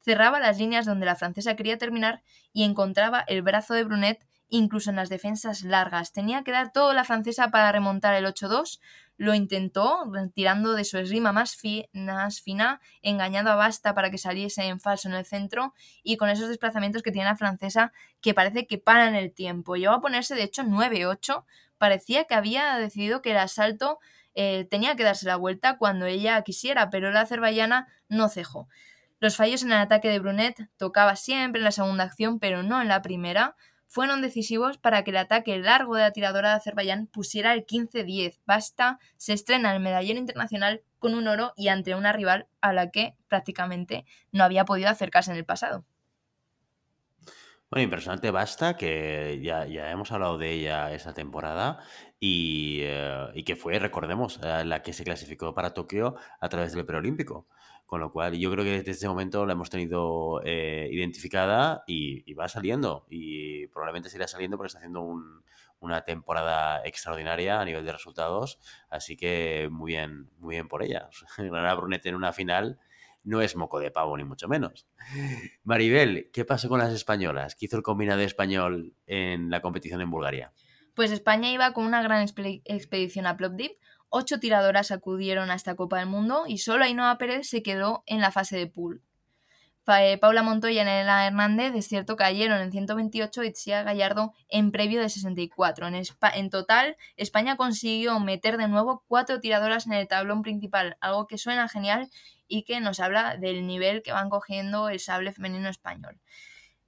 cerraba las líneas donde la francesa quería terminar y encontraba el brazo de Brunet incluso en las defensas largas. Tenía que dar todo la francesa para remontar el 8-2, lo intentó, tirando de su esgrima más, fina, engañando a Basta para que saliese en falso en el centro y con esos desplazamientos que tiene la francesa que parece que paran el tiempo. Llegó a ponerse de hecho 9-8, parecía que había decidido que el asalto eh, tenía que darse la vuelta cuando ella quisiera, pero la azerbaiyana no cejó. Los fallos en el ataque de Brunet tocaba siempre en la segunda acción, pero no en la primera fueron decisivos para que el ataque largo de la tiradora de Azerbaiyán pusiera el 15-10. Basta se estrena el medallero internacional con un oro y ante una rival a la que prácticamente no había podido acercarse en el pasado. Bueno, impresionante Basta, que ya, ya hemos hablado de ella esa temporada y, eh, y que fue, recordemos, eh, la que se clasificó para Tokio a través del preolímpico. Con lo cual, yo creo que desde ese momento la hemos tenido eh, identificada y, va saliendo. Y probablemente seguirá saliendo porque está haciendo una temporada extraordinaria a nivel de resultados. Así que muy bien, muy bien por ella. Ganar a Brunet en una final no es moco de pavo, ni mucho menos. Maribel, ¿qué pasó con las españolas? ¿Qué hizo el combinado español en la competición en Bulgaria? Pues España iba con una gran expedición a Plovdiv Ocho tiradoras acudieron a esta Copa del Mundo y solo Ainhoa Pérez se quedó en la fase de pool. eh, Paula Montoya y Anela Hernández, es cierto, cayeron en 128 y Gallardo en previo de 64. En, en total, España consiguió meter de nuevo cuatro tiradoras en el tablón principal, algo que suena genial y que nos habla del nivel que van cogiendo el sable femenino español.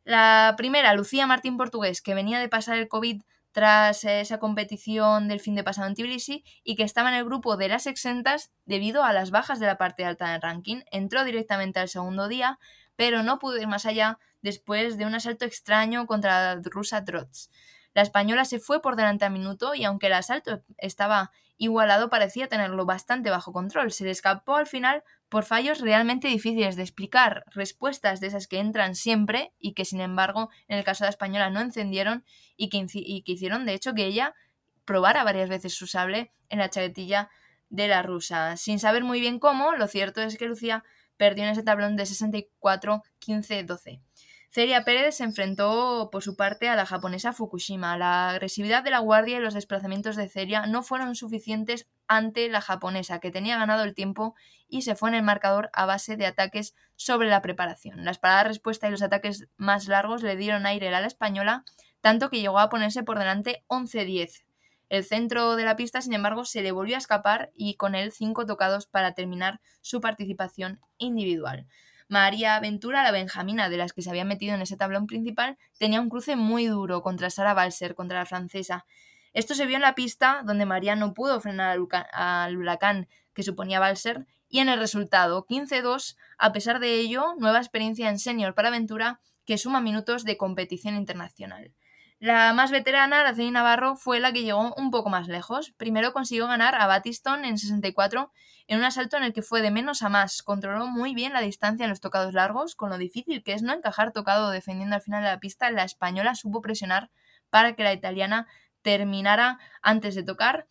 La primera, Lucía Martín Portugués, que venía de pasar el COVID tras esa competición del fin de pasado en Tbilisi y que estaba en el grupo de las exentas debido a las bajas de la parte alta del ranking. Entró directamente al segundo día, pero no pudo ir más allá después de un asalto extraño contra la rusa Trots. La española se fue por delante a minuto y aunque el asalto estaba igualado parecía tenerlo bastante bajo control. Se le escapó al final por fallos realmente difíciles de explicar, respuestas de esas que entran siempre y que sin embargo en el caso de la española no encendieron y que, hicieron de hecho que ella probara varias veces su sable en la chaquetilla de la rusa. Sin saber muy bien cómo, lo cierto es que Lucía perdió en ese tablón de 64-15-12. Celia Pérez se enfrentó por su parte a la japonesa Fukushima. La agresividad de la guardia y los desplazamientos de Celia no fueron suficientes ante la japonesa, que tenía ganado el tiempo y se fue en el marcador a base de ataques sobre la preparación. Las paradas respuesta y los ataques más largos le dieron aire a la española, tanto que llegó a ponerse por delante 11-10. El centro de la pista, sin embargo, se le volvió a escapar y con él cinco tocados para terminar su participación individual. María Ventura, la benjamina de las que se había metido en ese tablón principal, tenía un cruce muy duro contra Sara Balser, contra la francesa. Esto se vio en la pista, donde María no pudo frenar al huracán que suponía Balser, y en el resultado, 15-2, a pesar de ello, nueva experiencia en senior para Ventura, que suma minutos de competición internacional. La más veterana, Araceli Navarro, fue la que llegó un poco más lejos. Primero consiguió ganar a Batiston en 64 en un asalto en el que fue de menos a más. Controló muy bien la distancia en los tocados largos, con lo difícil que es no encajar tocado defendiendo al final de la pista. La española supo presionar para que la italiana terminara antes de tocar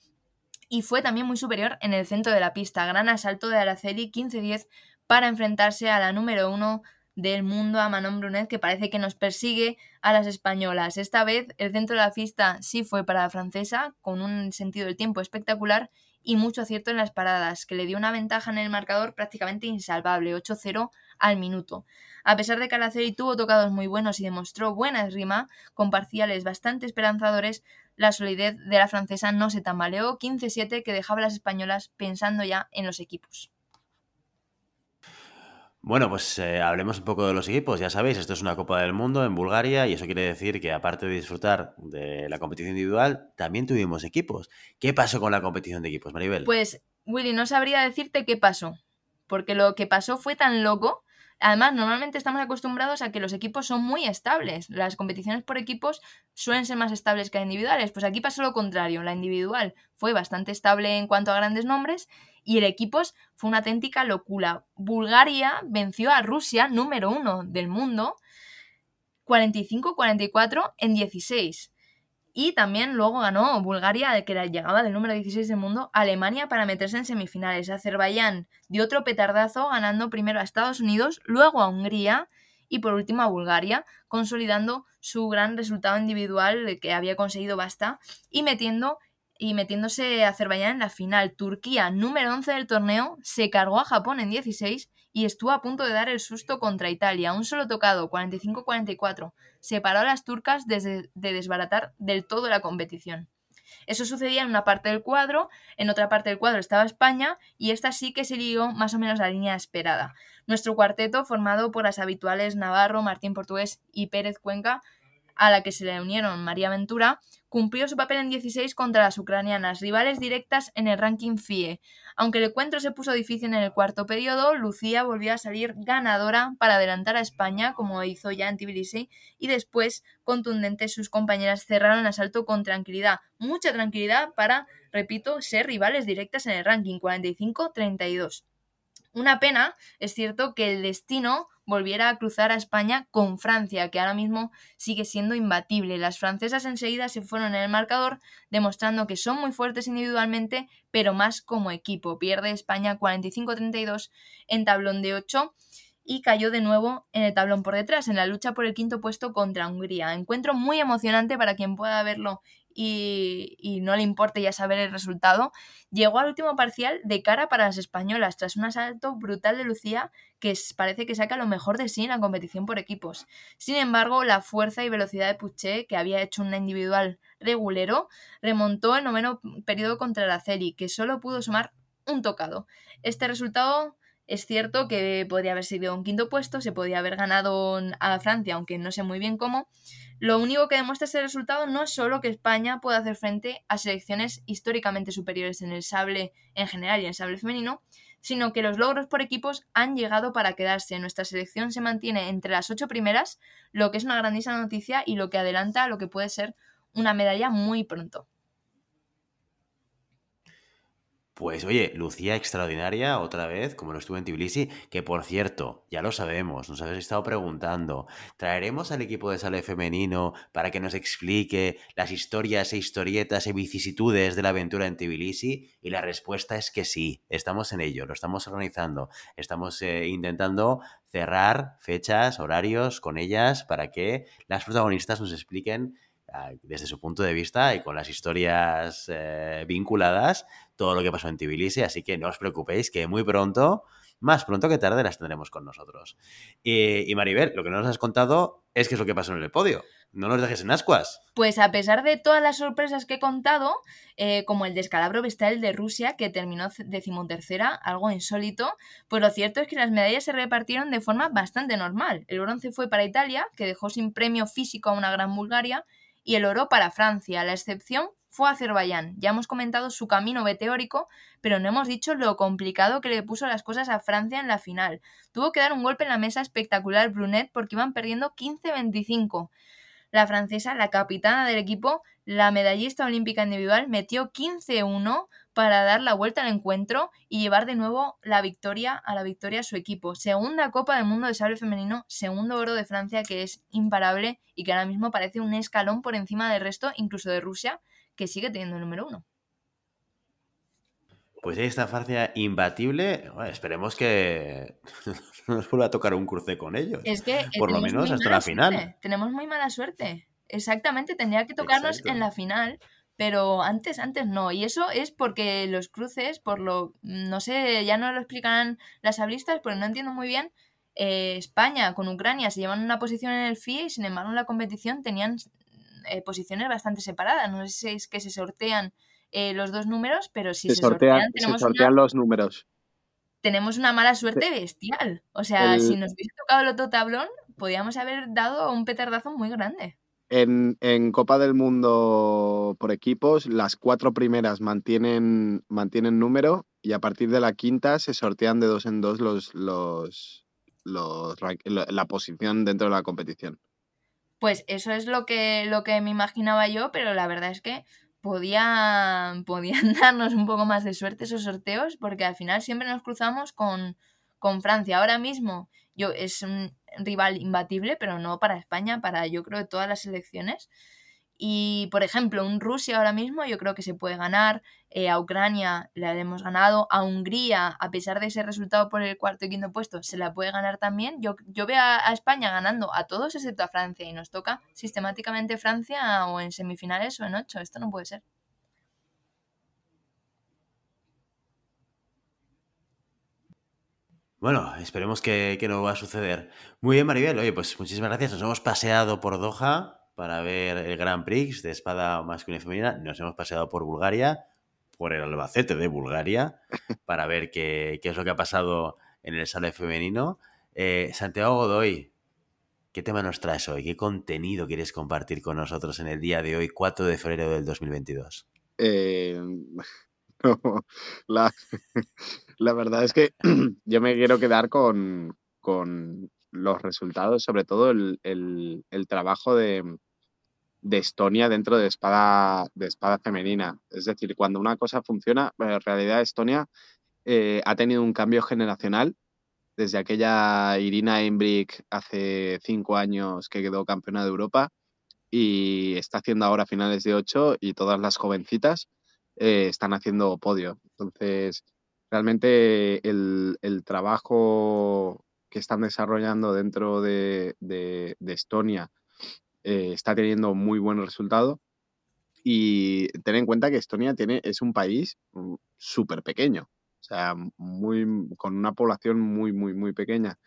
y fue también muy superior en el centro de la pista. Gran asalto de Araceli 15-10 para enfrentarse a la número uno del mundo a Manon Brunet, que parece que nos persigue a las españolas. Esta vez el centro de la pista sí fue para la francesa, con un sentido del tiempo espectacular y mucho acierto en las paradas, que le dio una ventaja en el marcador prácticamente insalvable, 8-0 al minuto. A pesar de que Alaceri tuvo tocados muy buenos y demostró buena esgrima, con parciales bastante esperanzadores, la solidez de la francesa no se tambaleó, 15-7 que dejaba a las españolas pensando ya en los equipos. Bueno, pues eh, hablemos un poco de los equipos. Ya sabéis, esto es una Copa del Mundo en Bulgaria y eso quiere decir que aparte de disfrutar de la competición individual, también tuvimos equipos. ¿Qué pasó con la competición de equipos, Maribel? Pues, Willy, no sabría decirte qué pasó, porque lo que pasó fue tan loco Además, normalmente estamos acostumbrados a que los equipos son muy estables. Las competiciones por equipos suelen ser más estables que individuales. Pues aquí pasó lo contrario. La individual fue bastante estable en cuanto a grandes nombres y el equipos fue una auténtica locura. Bulgaria venció a Rusia, número uno del mundo, 45-44 en 16. Y también luego ganó Bulgaria, que llegaba del número 16 del mundo, Alemania para meterse en semifinales. Azerbaiyán dio otro petardazo ganando primero a Estados Unidos, luego a Hungría y por último a Bulgaria, consolidando su gran resultado individual que había conseguido basta y metiendo y metiéndose Azerbaiyán en la final. Turquía, número 11 del torneo, se cargó a Japón en 16 y estuvo a punto de dar el susto contra Italia. Un solo tocado, 45-44, separó a las turcas desde de desbaratar del todo la competición. Eso sucedía en una parte del cuadro, en otra parte del cuadro estaba España y esta sí que se lió más o menos la línea esperada. Nuestro cuarteto, formado por las habituales Navarro, Martín Portugués y Pérez Cuenca, a la que se le unieron María Ventura, cumplió su papel en 16 contra las ucranianas, rivales directas en el ranking FIE. Aunque el encuentro se puso difícil en el cuarto periodo, Lucía volvió a salir ganadora para adelantar a España, como hizo ya en Tbilisi, y después, contundente, sus compañeras cerraron el asalto con tranquilidad. Mucha tranquilidad para, repito, ser rivales directas en el ranking 45-32. Una pena, es cierto, que el destino volviera a cruzar a España con Francia, que ahora mismo sigue siendo imbatible. Las francesas enseguida se fueron en el marcador, demostrando que son muy fuertes individualmente, pero más como equipo. Pierde España 45-32 en tablón de 8 y cayó de nuevo en el tablón por detrás, en la lucha por el quinto puesto contra Hungría. Encuentro muy emocionante para quien pueda verlo y, no le importe ya saber el resultado, llegó al último parcial de cara para las españolas tras un asalto brutal de Lucía que parece que saca lo mejor de sí en la competición por equipos. Sin embargo, la fuerza y velocidad de Puché, que había hecho una individual regulero, remontó el noveno periodo contra la Celi, que solo pudo sumar un tocado. Este resultado es cierto que podría haber sido un quinto puesto, se podía haber ganado a Francia, aunque no sé muy bien cómo, lo único que demuestra este resultado no es solo que España pueda hacer frente a selecciones históricamente superiores en el sable en general y en el sable femenino, sino que los logros por equipos han llegado para quedarse. Nuestra selección se mantiene entre las ocho primeras, lo que es una grandísima noticia y lo que adelanta a lo que puede ser una medalla muy pronto. Pues oye, Lucía extraordinaria otra vez, como lo estuvo en Tbilisi, que por cierto, ya lo sabemos, nos habéis estado preguntando, ¿traeremos al equipo de sale femenino para que nos explique las historias e historietas y vicisitudes de la aventura en Tbilisi? Y la respuesta es que sí, estamos en ello, lo estamos organizando, estamos eh, intentando cerrar fechas, horarios con ellas para que las protagonistas nos expliquen desde su punto de vista y con las historias eh, vinculadas, todo lo que pasó en Tbilisi, así que no os preocupéis que muy pronto, más pronto que tarde, las tendremos con nosotros. Y, Maribel, lo que no nos has contado es qué es lo que pasó en el podio. No nos dejes en ascuas. Pues a pesar de todas las sorpresas que he contado, eh, como el descalabro bestial de Rusia, que terminó decimotercera, algo insólito, pues lo cierto es que las medallas se repartieron de forma bastante normal. El bronce fue para Italia, que dejó sin premio físico a una gran Bulgaria, y el oro para Francia. La excepción fue Azerbaiyán. Ya hemos comentado su camino meteórico, pero no hemos dicho lo complicado que le puso las cosas a Francia en la final. Tuvo que dar un golpe en la mesa espectacular Brunet porque iban perdiendo 15-25. La francesa, la capitana del equipo, la medallista olímpica individual, metió 15-1 para dar la vuelta al encuentro y llevar de nuevo la victoria a la victoria a su equipo. Segunda Copa del Mundo de Sable Femenino, segundo oro de Francia que es imparable y que ahora mismo parece un escalón por encima del resto, incluso de Rusia, que sigue teniendo el número uno. Pues ahí está Francia imbatible. esperemos que no nos vuelva a tocar un cruce con ellos. Es que por lo menos hasta la final. Tenemos muy mala suerte. Exactamente, tendría que tocarnos en la final pero antes, antes no. Y eso es porque los cruces, por lo, no sé, ya no lo explicarán las hablistas, pero no entiendo muy bien. Eh, España con Ucrania se llevan una posición en el FIE y sin embargo en la competición tenían eh, posiciones bastante separadas. No sé si es que se sortean eh, los dos números, pero si se, sortean, tenemos se sortean los números. Tenemos una mala suerte bestial. O sea, si nos hubiese tocado el otro tablón, podríamos haber dado un petardazo muy grande. En, Copa del Mundo por equipos, las cuatro primeras mantienen, mantienen número y a partir de la quinta se sortean de dos en dos los, los, la posición dentro de la competición. Pues eso es lo que, lo que me imaginaba yo, pero la verdad es que podían, podían darnos un poco más de suerte esos sorteos, porque al final siempre nos cruzamos con, con Francia. Ahora mismo yo, es un rival imbatible, pero no para España, para yo creo todas las selecciones. Y, por ejemplo, un Rusia ahora mismo yo creo que se puede ganar, eh, a Ucrania la hemos ganado, a Hungría, a pesar de ese resultado por el cuarto y quinto puesto, se la puede ganar también. Yo, yo veo a, España ganando a todos excepto a Francia y nos toca sistemáticamente Francia o en semifinales o en ocho. Esto no puede ser. Bueno, esperemos que, no va a suceder. Muy bien, Maribel. Oye, pues muchísimas gracias. Nos hemos paseado por Doha para ver el Grand Prix de espada masculina y femenina. Nos hemos paseado por Bulgaria, por el Albacete de Bulgaria, para ver qué, es lo que ha pasado en el sale femenino. Eh, Santiago Godoy, ¿qué tema nos traes hoy? ¿Qué contenido quieres compartir con nosotros en el día de hoy, 4 de febrero del 2022? Eh, la, la verdad es que yo me quiero quedar con, los resultados, sobre todo el, trabajo de, Estonia dentro de espada, de espada femenina. Es decir, cuando una cosa funciona, en realidad Estonia eh, ha tenido un cambio generacional desde aquella Irina Embrick hace cinco años que quedó campeona de Europa y está haciendo ahora finales de ocho y todas las jovencitas eh, están haciendo podio. Entonces, realmente el, trabajo que están desarrollando dentro de, Estonia eh, está teniendo muy buen resultado. y ten en cuenta que Estonia tiene, es un país mm, súper pequeño, o sea, muy, con una población muy, muy, muy pequeña.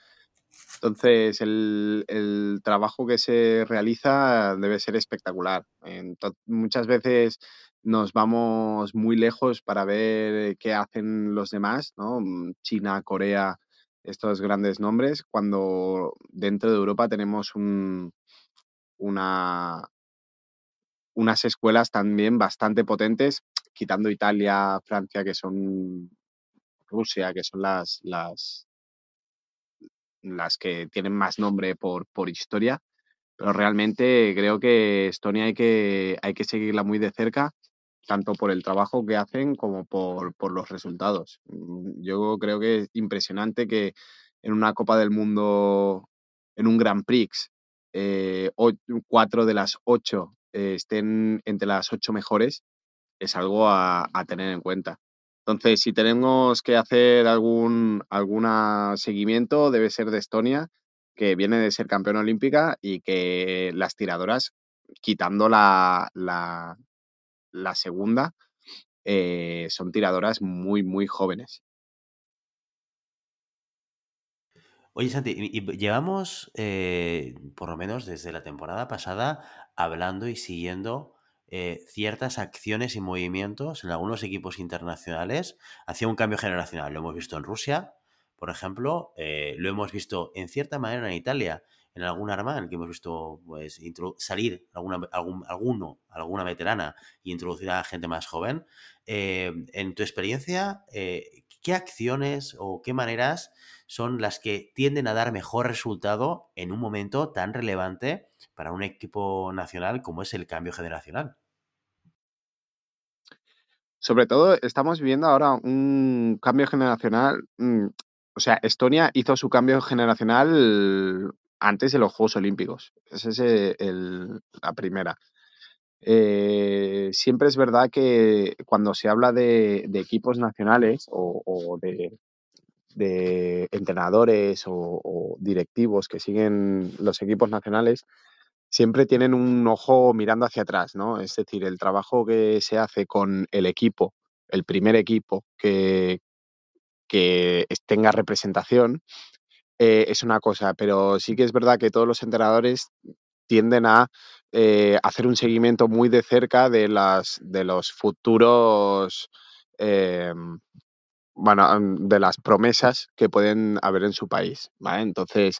Entonces, el, el trabajo que se realiza debe ser espectacular. Ento- muchas veces nos vamos muy lejos para ver qué hacen los demás, ¿no? Mm, China, Corea, estos grandes nombres, cuando dentro de Europa tenemos un, una, unas escuelas también bastante potentes, quitando Italia, Francia, que son Rusia, que son las, las, las que tienen más nombre por, por historia, pero realmente creo que Estonia hay que, hay que seguirla muy de cerca, tanto por el trabajo que hacen como por, por los resultados. Mm, Yo creo que es impresionante que en una Copa del Mundo, en un Grand Prix, eh, cuatro de las ocho eh, estén entre las ocho mejores, es algo a tener en cuenta. Entonces, si tenemos que hacer algún alguna seguimiento, debe ser de Estonia, que viene de ser campeona olímpica y que las tiradoras, quitando la, la, la segunda, eh, son tiradoras muy, muy jóvenes. Oye, Santi, y, llevamos, eh, por lo menos desde la temporada pasada, hablando y siguiendo eh, ciertas acciones y movimientos en algunos equipos internacionales hacia un cambio generacional. Lo hemos visto en Rusia, por ejemplo, eh, lo hemos visto en cierta manera en Italia, en algún el que hemos visto pues, salir alguna, algún, alguno, alguna veterana y introducir a gente más joven. Eh, en tu experiencia, ¿qué acciones o qué maneras son las que tienden a dar mejor resultado en un momento tan relevante para un equipo nacional como es el cambio generacional. Sobre todo, estamos viviendo ahora un cambio generacional. mm, o sea, Estonia hizo su cambio generacional antes de los Juegos Olímpicos. Esa es el- la primera. Eh, siempre es verdad que cuando se habla de, de equipos nacionales o, de, de entrenadores o directivos que siguen los equipos nacionales, siempre tienen un ojo mirando hacia atrás, ¿no? Es decir, el trabajo que se hace con el equipo, el primer equipo que, que tenga representación, eh, es una cosa, pero sí que es verdad que todos los entrenadores tienden a eh, hacer un seguimiento muy de cerca de, las, de los futuros, eh, bueno, de las promesas que pueden haber en su país, ¿vale? Entonces,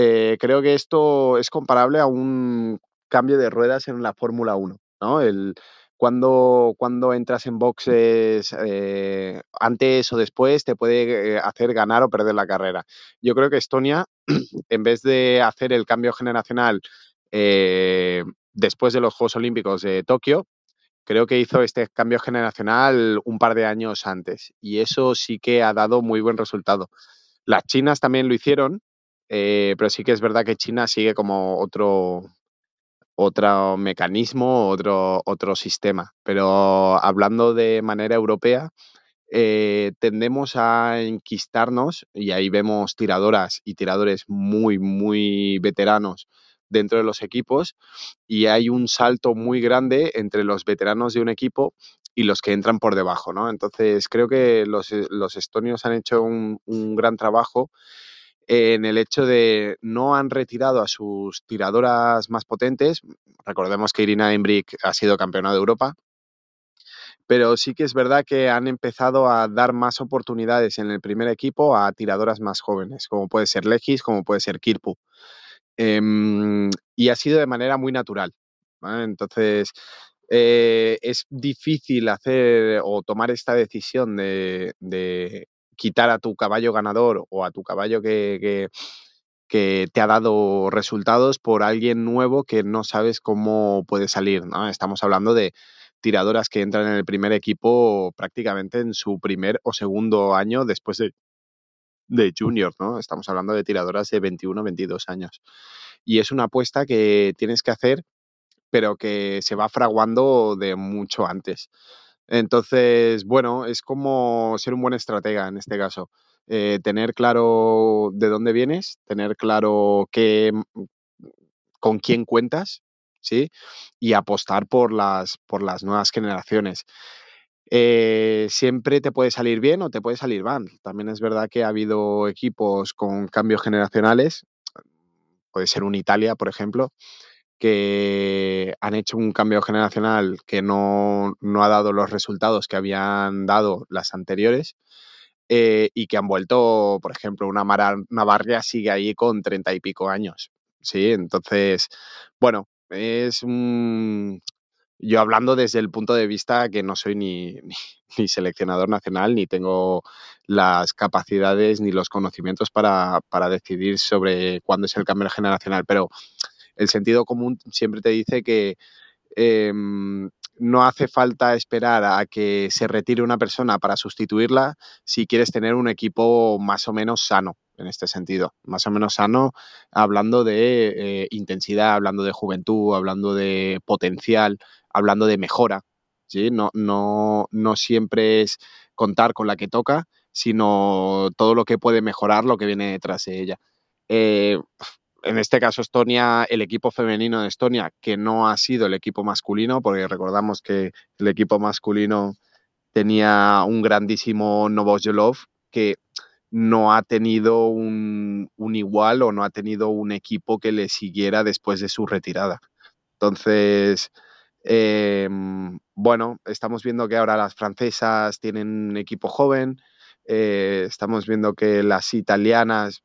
eh, creo que esto es comparable a un cambio de ruedas en la Fórmula 1, ¿no? El, cuando, cuando entras en boxes, eh, antes o después, te puede eh, hacer ganar o perder la carrera. Yo creo que Estonia, en vez de hacer el cambio generacional eh, después de los Juegos Olímpicos de Tokio, creo que hizo este cambio generacional un par de años antes y eso sí que ha dado muy buen resultado. Las chinas también lo hicieron, eh, pero sí que es verdad que China sigue como otro, otro mecanismo, otro, otro sistema. Pero hablando de manera europea, eh, tendemos a enquistarnos y ahí vemos tiradoras y tiradores muy, muy veteranos dentro de los equipos y hay un salto muy grande entre los veteranos de un equipo y los que entran por debajo, ¿no? Entonces creo que los, los estonios han hecho un, un gran trabajo en el hecho de no han retirado a sus tiradoras más potentes. Recordemos que Irina Imbrick ha sido campeona de Europa, pero sí que es verdad que han empezado a dar más oportunidades en el primer equipo a tiradoras más jóvenes, como puede ser Legis, como puede ser Kirpu. Em, y ha sido de manera muy natural. Entonces, eh, es difícil hacer o tomar esta decisión de, de quitar a tu caballo ganador o a tu caballo que, que, que te ha dado resultados por alguien nuevo que no sabes cómo puede salir. ¿no? Estamos hablando de tiradoras que entran en el primer equipo prácticamente en su primer o segundo año después de, de junior, ¿no? Estamos hablando de tiradoras de 21, 22 años. Y es una apuesta que tienes que hacer, pero que se va fraguando de mucho antes. Entonces, bueno, es como ser un buen estratega en este caso. Eh, tener claro de dónde vienes, tener claro qué, con quién cuentas ¿sí? Y apostar por las, por las nuevas generaciones. Eh, siempre te puede salir bien o te puede salir mal. También es verdad que ha habido equipos con cambios generacionales, puede ser un Italia, por ejemplo, que han hecho un cambio generacional que no, ha dado los resultados que habían dado las anteriores eh, y que han vuelto, por ejemplo, una, una barria sigue ahí con treinta y pico años. Sí, entonces, bueno, es un... Yo hablando desde el punto de vista que no soy ni, ni, seleccionador nacional, ni tengo las capacidades ni los conocimientos para, para decidir sobre cuándo es el cambio generacional, pero el sentido común siempre te dice que em, no hace falta esperar a que se retire una persona para sustituirla si quieres tener un equipo más o menos sano en este sentido, más o menos sano, hablando de eh, intensidad, hablando de juventud, hablando de potencial, hablando de mejora. ¿sí? No, no, no siempre es contar con la que toca, sino todo lo que puede mejorar lo que viene detrás de ella. Eh, en este caso Estonia, el equipo femenino de Estonia, que no ha sido el equipo masculino, porque recordamos que el equipo masculino tenía un grandísimo Novosjolov que no ha tenido un, igual o no ha tenido un equipo que le siguiera después de su retirada. Entonces, em, bueno, estamos viendo que ahora las francesas tienen un equipo joven, eh, estamos viendo que las italianas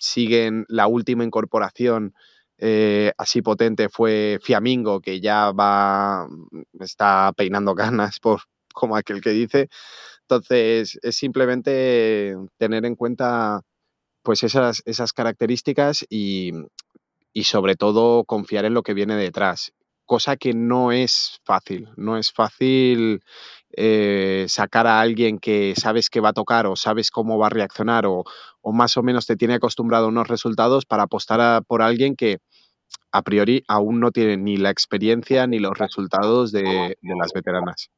siguen la última incorporación eh, así potente fue Fiamingo, que ya va, está peinando ganas por como aquel que dice. Entonces, es simplemente tener en cuenta pues esas, esas características y, y sobre todo confiar en lo que viene detrás cosa que no es fácil. No es fácil eh, sacar a alguien que sabes que va a tocar o sabes cómo va a reaccionar o, más o menos te tiene acostumbrado a unos resultados para apostar por alguien que a priori aún no tiene ni la experiencia ni los resultados de, de las veteranas.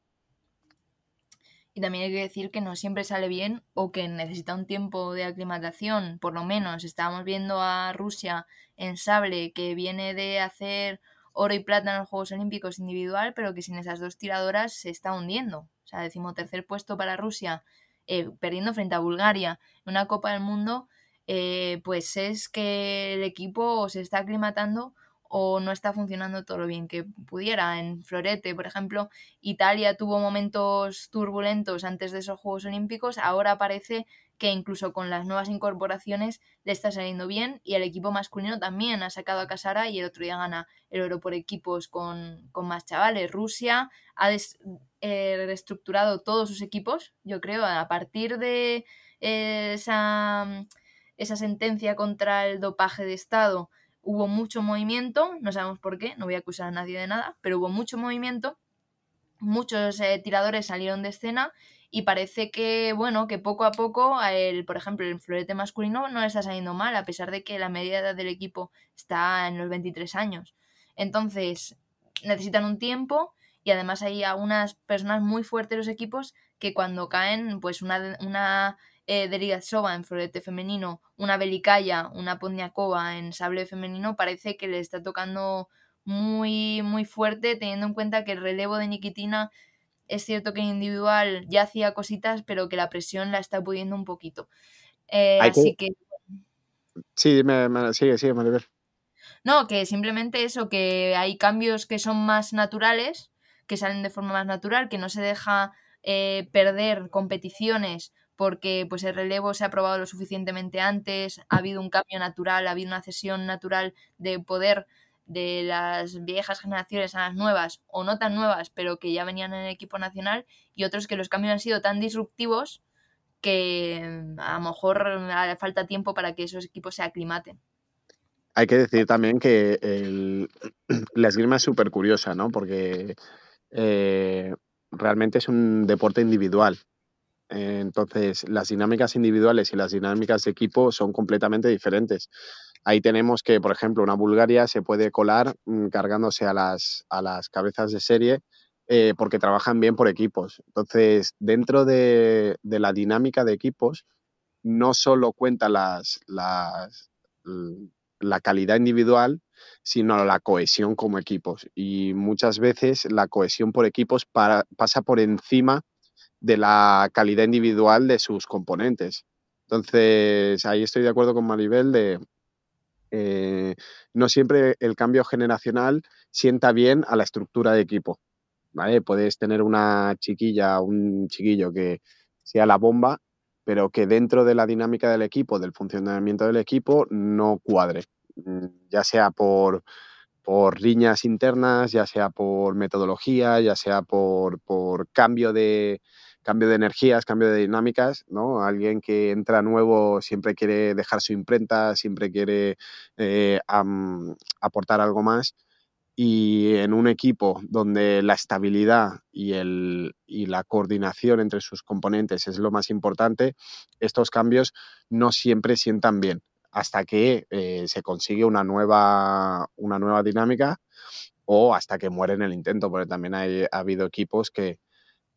Y también hay que decir que no siempre sale bien o que necesita un tiempo de aclimatación, por lo menos. Estábamos viendo a Rusia en sable que viene de hacer oro y plata en los Juegos Olímpicos individual, pero que sin esas dos tiradoras se está hundiendo. O sea, decimotercer puesto para Rusia, eh, perdiendo frente a Bulgaria en una Copa del Mundo, eh, pues es que el equipo se está aclimatando o no está funcionando todo lo bien que pudiera. En Florete, por ejemplo, Italia tuvo momentos turbulentos antes de esos Juegos Olímpicos, ahora parece que incluso con las nuevas incorporaciones le está saliendo bien y el equipo masculino también ha sacado a Casara y el otro día gana el oro por equipos con, más chavales. Rusia ha eh, reestructurado todos sus equipos, yo creo, a partir de eh, esa, esa sentencia contra el dopaje de Estado hubo mucho movimiento, no sabemos por qué, no voy a acusar a nadie de nada, pero hubo mucho movimiento, muchos eh, tiradores salieron de escena y parece que, bueno, que poco a poco, el, por ejemplo, el florete masculino no le está saliendo mal, a pesar de que la media edad del equipo está en los 23 años. Entonces, necesitan un tiempo y además hay algunas personas muy fuertes los equipos que cuando caen, pues una, una eh, en florete femenino, una Belicaya, una Poniakova en sable femenino, parece que le está tocando muy, muy fuerte, teniendo en cuenta que el relevo de Nikitina es cierto que en individual ya hacía cositas, pero que la presión la está pudiendo un poquito. Eh, así que... Sí, me, sigue, sigue, Maribel. No, que simplemente eso, que hay cambios que son más naturales, que salen de forma más natural, que no se deja eh, perder competiciones porque pues el relevo se ha probado lo suficientemente antes, ha habido un cambio natural, ha habido una cesión natural de poder de las viejas generaciones a las nuevas, o no tan nuevas, pero que ya venían en el equipo nacional, y otros que los cambios han sido tan disruptivos que mm, a lo mejor falta tiempo para que esos equipos se aclimaten. Hay que decir también que la esgrima es súper curiosa, ¿no? Porque eh, realmente es un deporte individual. entonces, las dinámicas individuales y las dinámicas de equipo son completamente diferentes. Ahí tenemos que, por ejemplo, una Bulgaria se puede colar mm, cargándose a las, a las cabezas de serie eh, porque trabajan bien por equipos. Entonces, dentro de, la dinámica de equipos, no solo cuenta las, la calidad individual, sino la cohesión como equipos. Y muchas veces la cohesión por equipos pasa por encima de la calidad individual de sus componentes. Entonces, ahí estoy de acuerdo con Maribel de eh, no siempre el cambio generacional sienta bien a la estructura de equipo. ¿vale? Puedes tener una chiquilla, un chiquillo que sea la bomba, pero que dentro de la dinámica del equipo, del funcionamiento del equipo, no cuadre, mm, ya sea por, por riñas internas, ya sea por metodología, ya sea por, por cambio de, cambio de energías, cambio de dinámicas, ¿no? Alguien que entra nuevo siempre quiere dejar su imprenta, siempre quiere eh, aportar algo más. Y en un equipo donde la estabilidad y, el, y la coordinación entre sus componentes es lo más importante, estos cambios no siempre sientan bien hasta que eh, se consigue una nueva, una nueva dinámica o hasta que muere en el intento, porque también ha habido equipos que,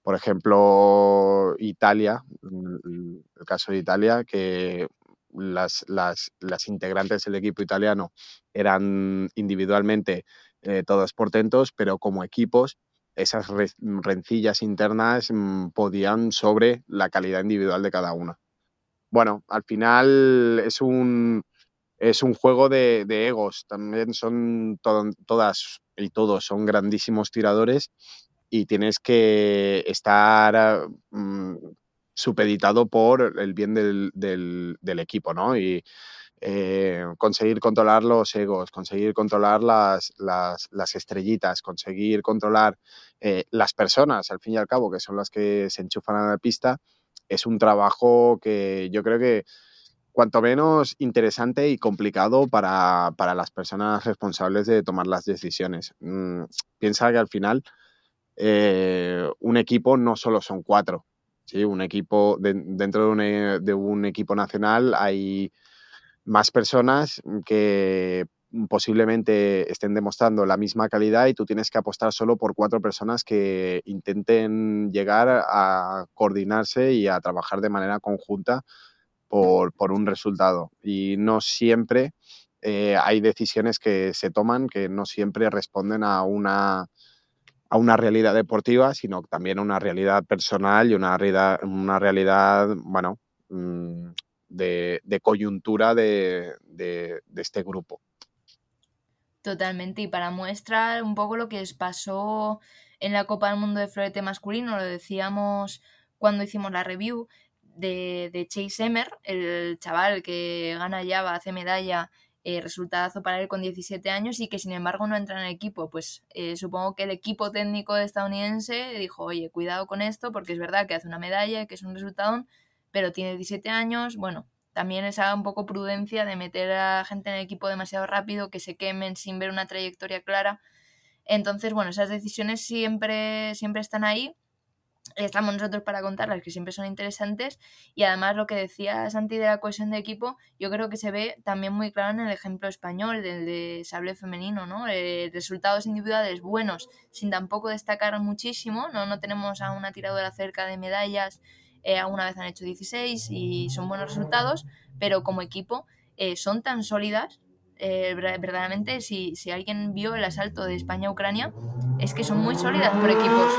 por ejemplo, Italia, mm, el caso de Italia, que las, las, las integrantes del equipo italiano eran individualmente eh, portentos, pero como equipos esas rencillas internas mm, podían sobre la calidad individual de cada una. Bueno, al final es un, es un juego de, de egos. También son todas y todos son grandísimos tiradores y tienes que estar mm, supeditado por el bien del, del, equipo, ¿no? Y eh, conseguir controlar los egos, conseguir controlar las, las, las estrellitas, conseguir controlar eh, las personas, al fin y al cabo, que son las que se enchufan a la pista, es un trabajo que yo creo que cuanto menos interesante y complicado para, para las personas responsables de tomar las decisiones. Mm, piensa que al final eh, un equipo no solo son cuatro. ¿sí? Un equipo, dentro de un, equipo nacional hay más personas que posiblemente estén demostrando la misma calidad y tú tienes que apostar solo por cuatro personas que intenten llegar a coordinarse y a trabajar de manera conjunta por, un resultado. Y no siempre eh, hay decisiones que se toman que no siempre responden a una a una realidad deportiva, sino también a una realidad personal y una realidad, una realidad bueno, mm, de, coyuntura de, este grupo. Totalmente, y para muestra un poco lo que pasó en la Copa del Mundo de Florete masculino, lo decíamos cuando hicimos la review de, de Chase Emmer, el chaval que gana Java, hace medalla eh, resultado para él con 17 años y que sin embargo no entra en el equipo. Pues eh, supongo que el equipo técnico estadounidense dijo, oye, cuidado con esto porque es verdad que hace una medalla, que es un resultado, pero tiene 17 años, bueno, también es un poco prudencia de meter a gente en el equipo demasiado rápido, que se quemen sin ver una trayectoria clara. Entonces, bueno, esas decisiones siempre, siempre están ahí estamos nosotros para contarlas, que siempre son interesantes. Y además lo que decía Santi de la cohesión de equipo, yo creo que se ve también muy claro en el ejemplo español del de sable femenino, ¿no? Eh, resultados individuales buenos, sin tampoco destacar muchísimo, ¿no? No tenemos a una tiradora cerca de medallas, eh, alguna vez han hecho 16 y son buenos resultados, pero como equipo eh, son tan sólidas eh, verdaderamente si, si, alguien vio el asalto de España a Ucrania, es que son muy sólidas por equipos.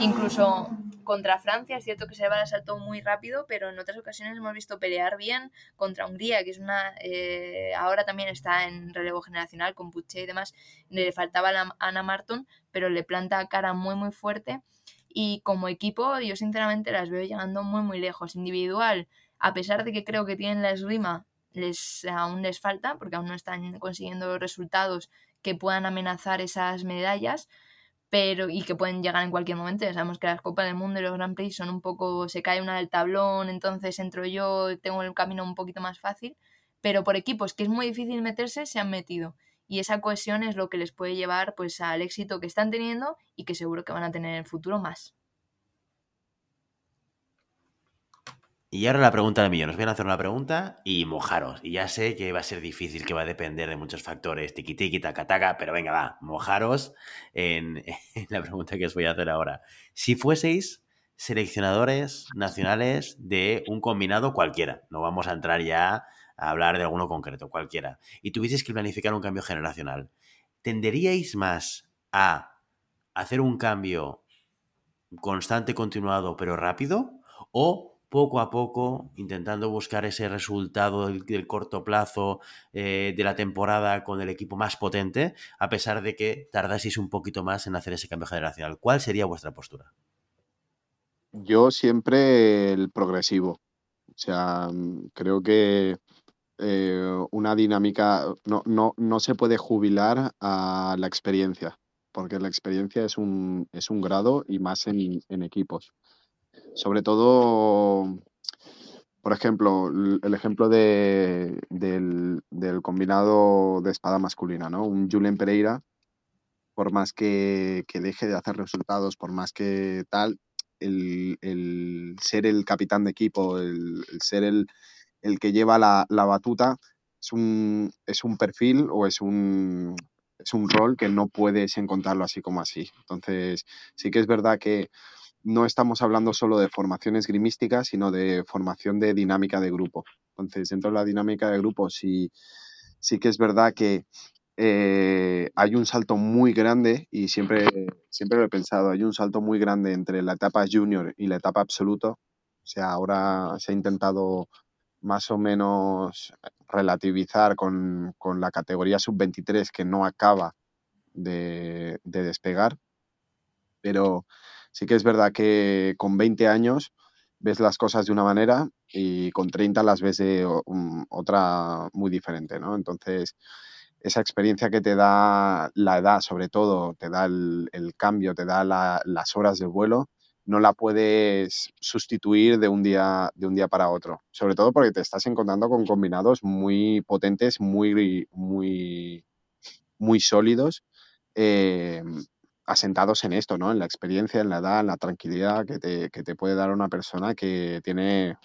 Incluso contra Francia es cierto que se va el asalto muy rápido, pero en otras ocasiones hemos visto pelear bien contra Hungría, que es una eh, ahora también está en relevo generacional con Puche y demás. Le faltaba a Ana Marton, pero le planta cara muy muy fuerte. Y como equipo, yo sinceramente las veo llegando muy muy lejos. Individual, a pesar de que creo que tienen la esgrima les, aún les falta, porque aún no están consiguiendo resultados que puedan amenazar esas medallas, pero y que pueden llegar en cualquier momento. Ya sabemos que las Copas del Mundo y los Grand Prix son un poco, se cae una del tablón, entonces entro yo, tengo el camino un poquito más fácil, pero por equipos que es muy difícil meterse, se han metido. Y esa cohesión es lo que les puede llevar pues al éxito que están teniendo y que seguro que van a tener en el futuro más. Y ahora la pregunta del millón. Os voy a hacer una pregunta y mojaros. Y ya sé que va a ser difícil, que va a depender de muchos factores, tiki tiki, taca taca, pero venga, va, mojaros en, la pregunta que os voy a hacer ahora. Si fueseis seleccionadores nacionales de un combinado cualquiera, no vamos a entrar ya a hablar de alguno concreto, cualquiera, y tuvieseis que planificar un cambio generacional, ¿tenderíais más a hacer un cambio constante, continuado, pero rápido? ¿O poco a poco, intentando buscar ese resultado del, corto plazo eh, de la temporada con el equipo más potente, a pesar de que tardaseis un poquito más en hacer ese cambio generacional. ¿Cuál sería vuestra postura? Yo siempre el progresivo. O sea, mm, creo que eh, una dinámica no, no, no, se puede jubilar a la experiencia, porque la experiencia es un, es un grado y más en, en equipos. Sobre todo, por ejemplo, el ejemplo de, del, del, combinado de espada masculina, ¿no? Un Julen Pereira, por más que, que, deje de hacer resultados, por más que tal, el, el ser el capitán de equipo, el, el ser el, el, que lleva la, la batuta, es un, es un perfil o es un, es un rol que no puedes encontrarlo así como así. Entonces, sí que es verdad que no estamos hablando solo de formación esgrimística, sino de formación de dinámica de grupo. Entonces, dentro de la dinámica de grupo sí, sí que es verdad que eh, hay un salto muy grande, y siempre, siempre lo he pensado, hay un salto muy grande entre la etapa junior y la etapa absoluto. O sea, ahora se ha intentado más o menos relativizar con, con la categoría sub-23 que no acaba de, de despegar, pero Sí que es verdad que con 20 años ves las cosas de una manera y con 30 las ves de otra muy diferente, ¿no? Entonces, esa experiencia que te da la edad, sobre todo, te da el, cambio, te da las horas de vuelo, no la puedes sustituir de un día de un día para otro. Sobre todo porque te estás encontrando con combinados muy potentes, muy, muy, muy sólidos. Eh, asentados en esto, ¿no? En la experiencia, en la edad, en la tranquilidad que te, que te puede dar una persona que tiene,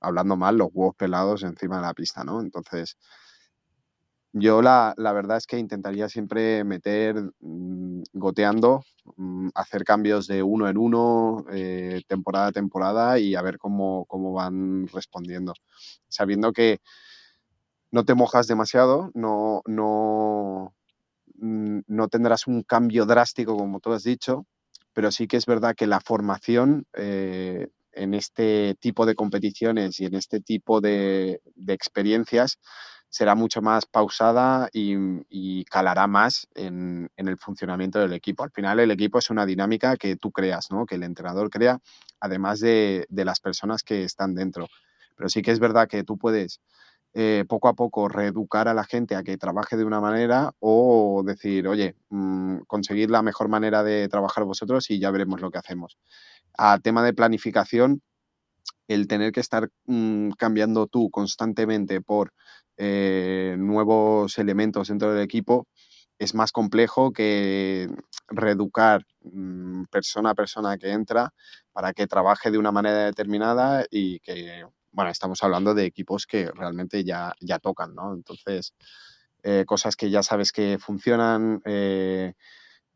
hablando mal, los huevos pelados encima de la pista, ¿no? Entonces, yo la, la verdad es que intentaría siempre meter mmm, goteando, mmm, hacer cambios de uno en uno, eh, temporada a temporada y a ver cómo, cómo van respondiendo. Sabiendo que no te mojas demasiado, no, no, Mm, no tendrás un cambio drástico, como tú has dicho, pero sí que es verdad que la formación eh, en este tipo de competiciones y en este tipo de, experiencias será mucho más pausada y, calará más en, el funcionamiento del equipo. Al final el equipo es una dinámica que tú creas, ¿no? que el entrenador crea, además de, de las personas que están dentro. Pero sí que es verdad que tú puedes eh, poco a poco reeducar a la gente a que trabaje de una manera o decir, oye, mmm, conseguir la mejor manera de trabajar vosotros y ya veremos lo que hacemos. A tema de planificación, el tener que estar mmm, cambiando tú constantemente por eh, nuevos elementos dentro del equipo es más complejo que reeducar mmm, persona a persona que entra para que trabaje de una manera determinada y que bueno, estamos hablando de equipos que realmente ya, ya tocan, ¿no? Entonces, eh, cosas que ya sabes que funcionan, eh,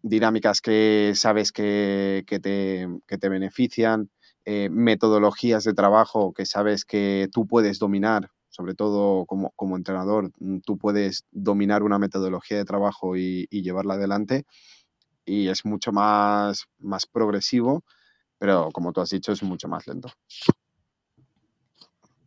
dinámicas que sabes que, que, te, que te, benefician, eh, metodologías de trabajo que sabes que tú puedes dominar, sobre todo como, como entrenador, mm, tú puedes dominar una metodología de trabajo y, y llevarla adelante y es mucho más, más progresivo, pero como tú has dicho, es mucho más lento.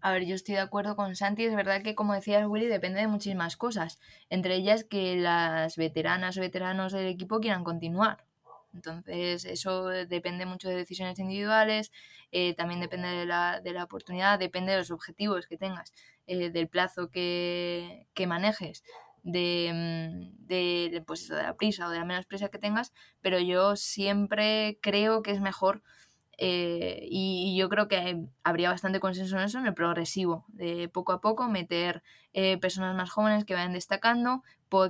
A ver, yo estoy de acuerdo con Santi. Es verdad que, como decías, Willy, depende de muchísimas cosas. Entre ellas que las veteranas o veteranos del equipo quieran continuar. Entonces, eso depende mucho de decisiones individuales, eh, también depende de la, de la, oportunidad, depende de los objetivos que tengas, eh, del plazo que, que manejes, de, mm, de, pues de la prisa o de la menos prisa que tengas, pero yo siempre creo que es mejor eh, y, yo creo que habría bastante consenso en eso, en el progresivo, de poco a poco meter eh, personas más jóvenes que vayan destacando,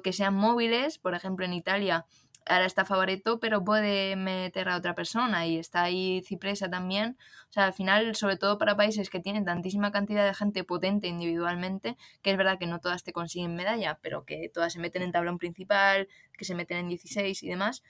que sean móviles, por ejemplo en Italia ahora está Favaretto, pero puede meter a otra persona y está ahí Cipresa también. O sea, al final, sobre todo para países que tienen tantísima cantidad de gente potente individualmente, que es verdad que no todas te consiguen medalla, pero que todas se meten en tablón principal, que se meten en 16 y demás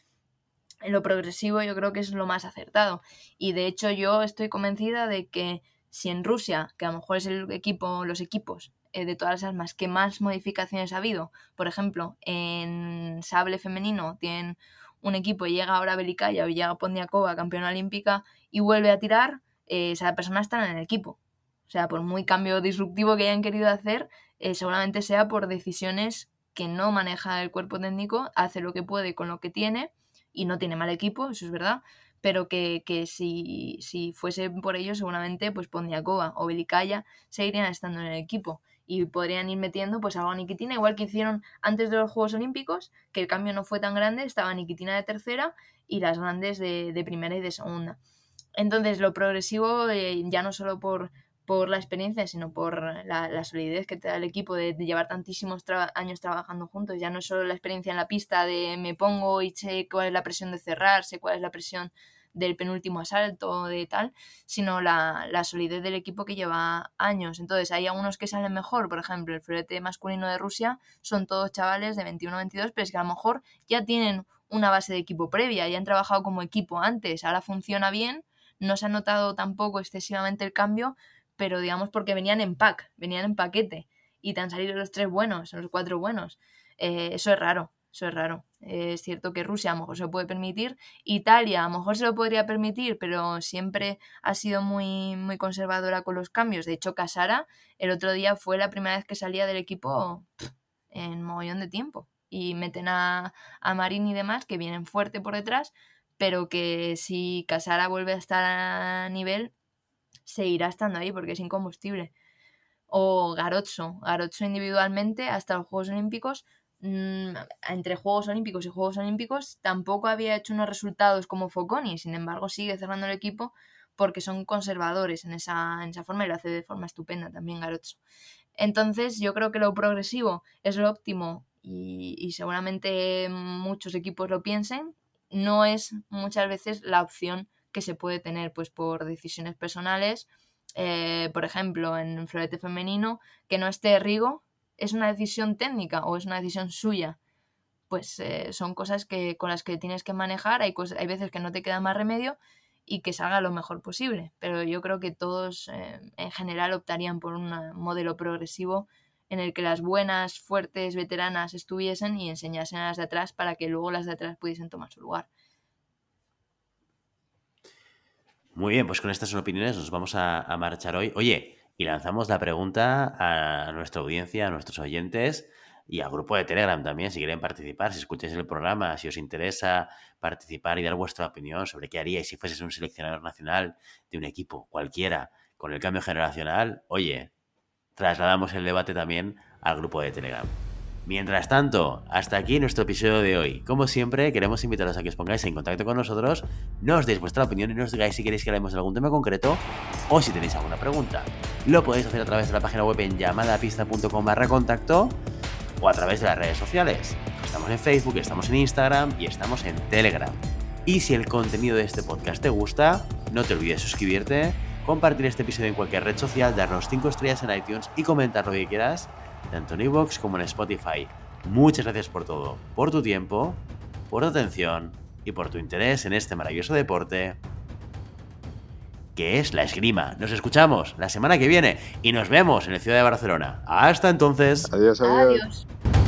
en lo progresivo yo creo que es lo más acertado. Y de hecho yo estoy convencida de que si en Rusia, que a lo mejor es el equipo, los equipos eh, de todas las armas que más modificaciones ha habido. Por ejemplo, en sable femenino tienen un equipo y llega ahora Belicaya o llega Pondiakova, campeona olímpica, y vuelve a tirar, eh, esa persona está en el equipo. O sea, por muy cambio disruptivo que hayan querido hacer, eh, seguramente sea por decisiones que no maneja el cuerpo técnico, hace lo que puede con lo que tiene y no tiene mal equipo, eso es verdad, pero que, que si, si, fuese por ello, seguramente pues Pondiakova o Belicaya seguirían estando en el equipo y podrían ir metiendo pues algo a Nikitina, igual que hicieron antes de los Juegos Olímpicos, que el cambio no fue tan grande, estaba Nikitina de tercera y las grandes de, de primera y de segunda. Entonces, lo progresivo, eh, ya no solo por, por la experiencia, sino por la, solidez que te da el equipo de, llevar tantísimos tra años trabajando juntos. Ya no solo la experiencia en la pista de me pongo y sé cuál es la presión de cerrar, sé cuál es la presión del penúltimo asalto, de tal, sino la, la, solidez del equipo que lleva años. Entonces, hay algunos que salen mejor, por ejemplo, el florete masculino de Rusia son todos chavales de 21-22, pero es que a lo mejor ya tienen una base de equipo previa, ya han trabajado como equipo antes, ahora funciona bien, no se ha notado tampoco excesivamente el cambio, pero digamos porque venían en pack, venían en paquete y te han salido los tres buenos, los cuatro buenos. Eh, eso es raro, eso es raro. Es cierto que Rusia a lo mejor se lo puede permitir, Italia a lo mejor se lo podría permitir, pero siempre ha sido muy, muy conservadora con los cambios. De hecho, Casara el otro día fue la primera vez que salía del equipo en mogollón de tiempo. Y meten a, a Marín y demás, que vienen fuerte por detrás, pero que si Casara vuelve a estar a nivel, seguirá estando ahí porque es incombustible. O Garotso, Garotso individualmente hasta los Juegos Olímpicos mmm, entre Juegos Olímpicos y Juegos Olímpicos tampoco había hecho unos resultados como Foconi, sin embargo sigue cerrando el equipo porque son conservadores en esa, en esa forma y lo hace de forma estupenda también Garotso. Entonces yo creo que lo progresivo es lo óptimo y, y seguramente muchos equipos lo piensen, no es muchas veces la opción que se puede tener pues por decisiones personales. Eh, por ejemplo, en florete femenino, que no esté Rigo, ¿es una decisión técnica o es una decisión suya? Pues eh, son cosas que, con las que tienes que manejar, hay, cosas, hay veces que no te queda más remedio y que salga lo mejor posible. Pero yo creo que todos eh, en general optarían por un modelo progresivo en el que las buenas, fuertes, veteranas estuviesen y enseñasen a las de atrás para que luego las de atrás pudiesen tomar su lugar. Muy bien, pues con estas opiniones nos vamos a, marchar hoy. Oye, y lanzamos la pregunta a nuestra audiencia, a nuestros oyentes y al grupo de Telegram también, si quieren participar, si escucháis el programa, si os interesa participar y dar vuestra opinión sobre qué haríais si fueses un seleccionador nacional de un equipo cualquiera con el cambio generacional, oye, trasladamos el debate también al grupo de Telegram. Mientras tanto, hasta aquí nuestro episodio de hoy. Como siempre, queremos invitaros a que os pongáis en contacto con nosotros, nos deis vuestra opinión y nos digáis si queréis que hablemos de algún tema concreto o si tenéis alguna pregunta. Lo podéis hacer a través de la página web en llamadapista.com barra contacto o a través de las redes sociales. Estamos en Facebook, estamos en Instagram y estamos en Telegram. Y si el contenido de este podcast te gusta, no te olvides suscribirte, compartir este episodio en cualquier red social, darnos 5 estrellas en iTunes y comentar lo que quieras tanto en iVoox como en Spotify. Muchas gracias por todo, por tu tiempo, por tu atención y por tu interés en este maravilloso deporte que es la esgrima. Nos escuchamos la semana que viene y nos vemos en el Ciudad de Barcelona. Hasta entonces. Adiós, adiós. Adiós.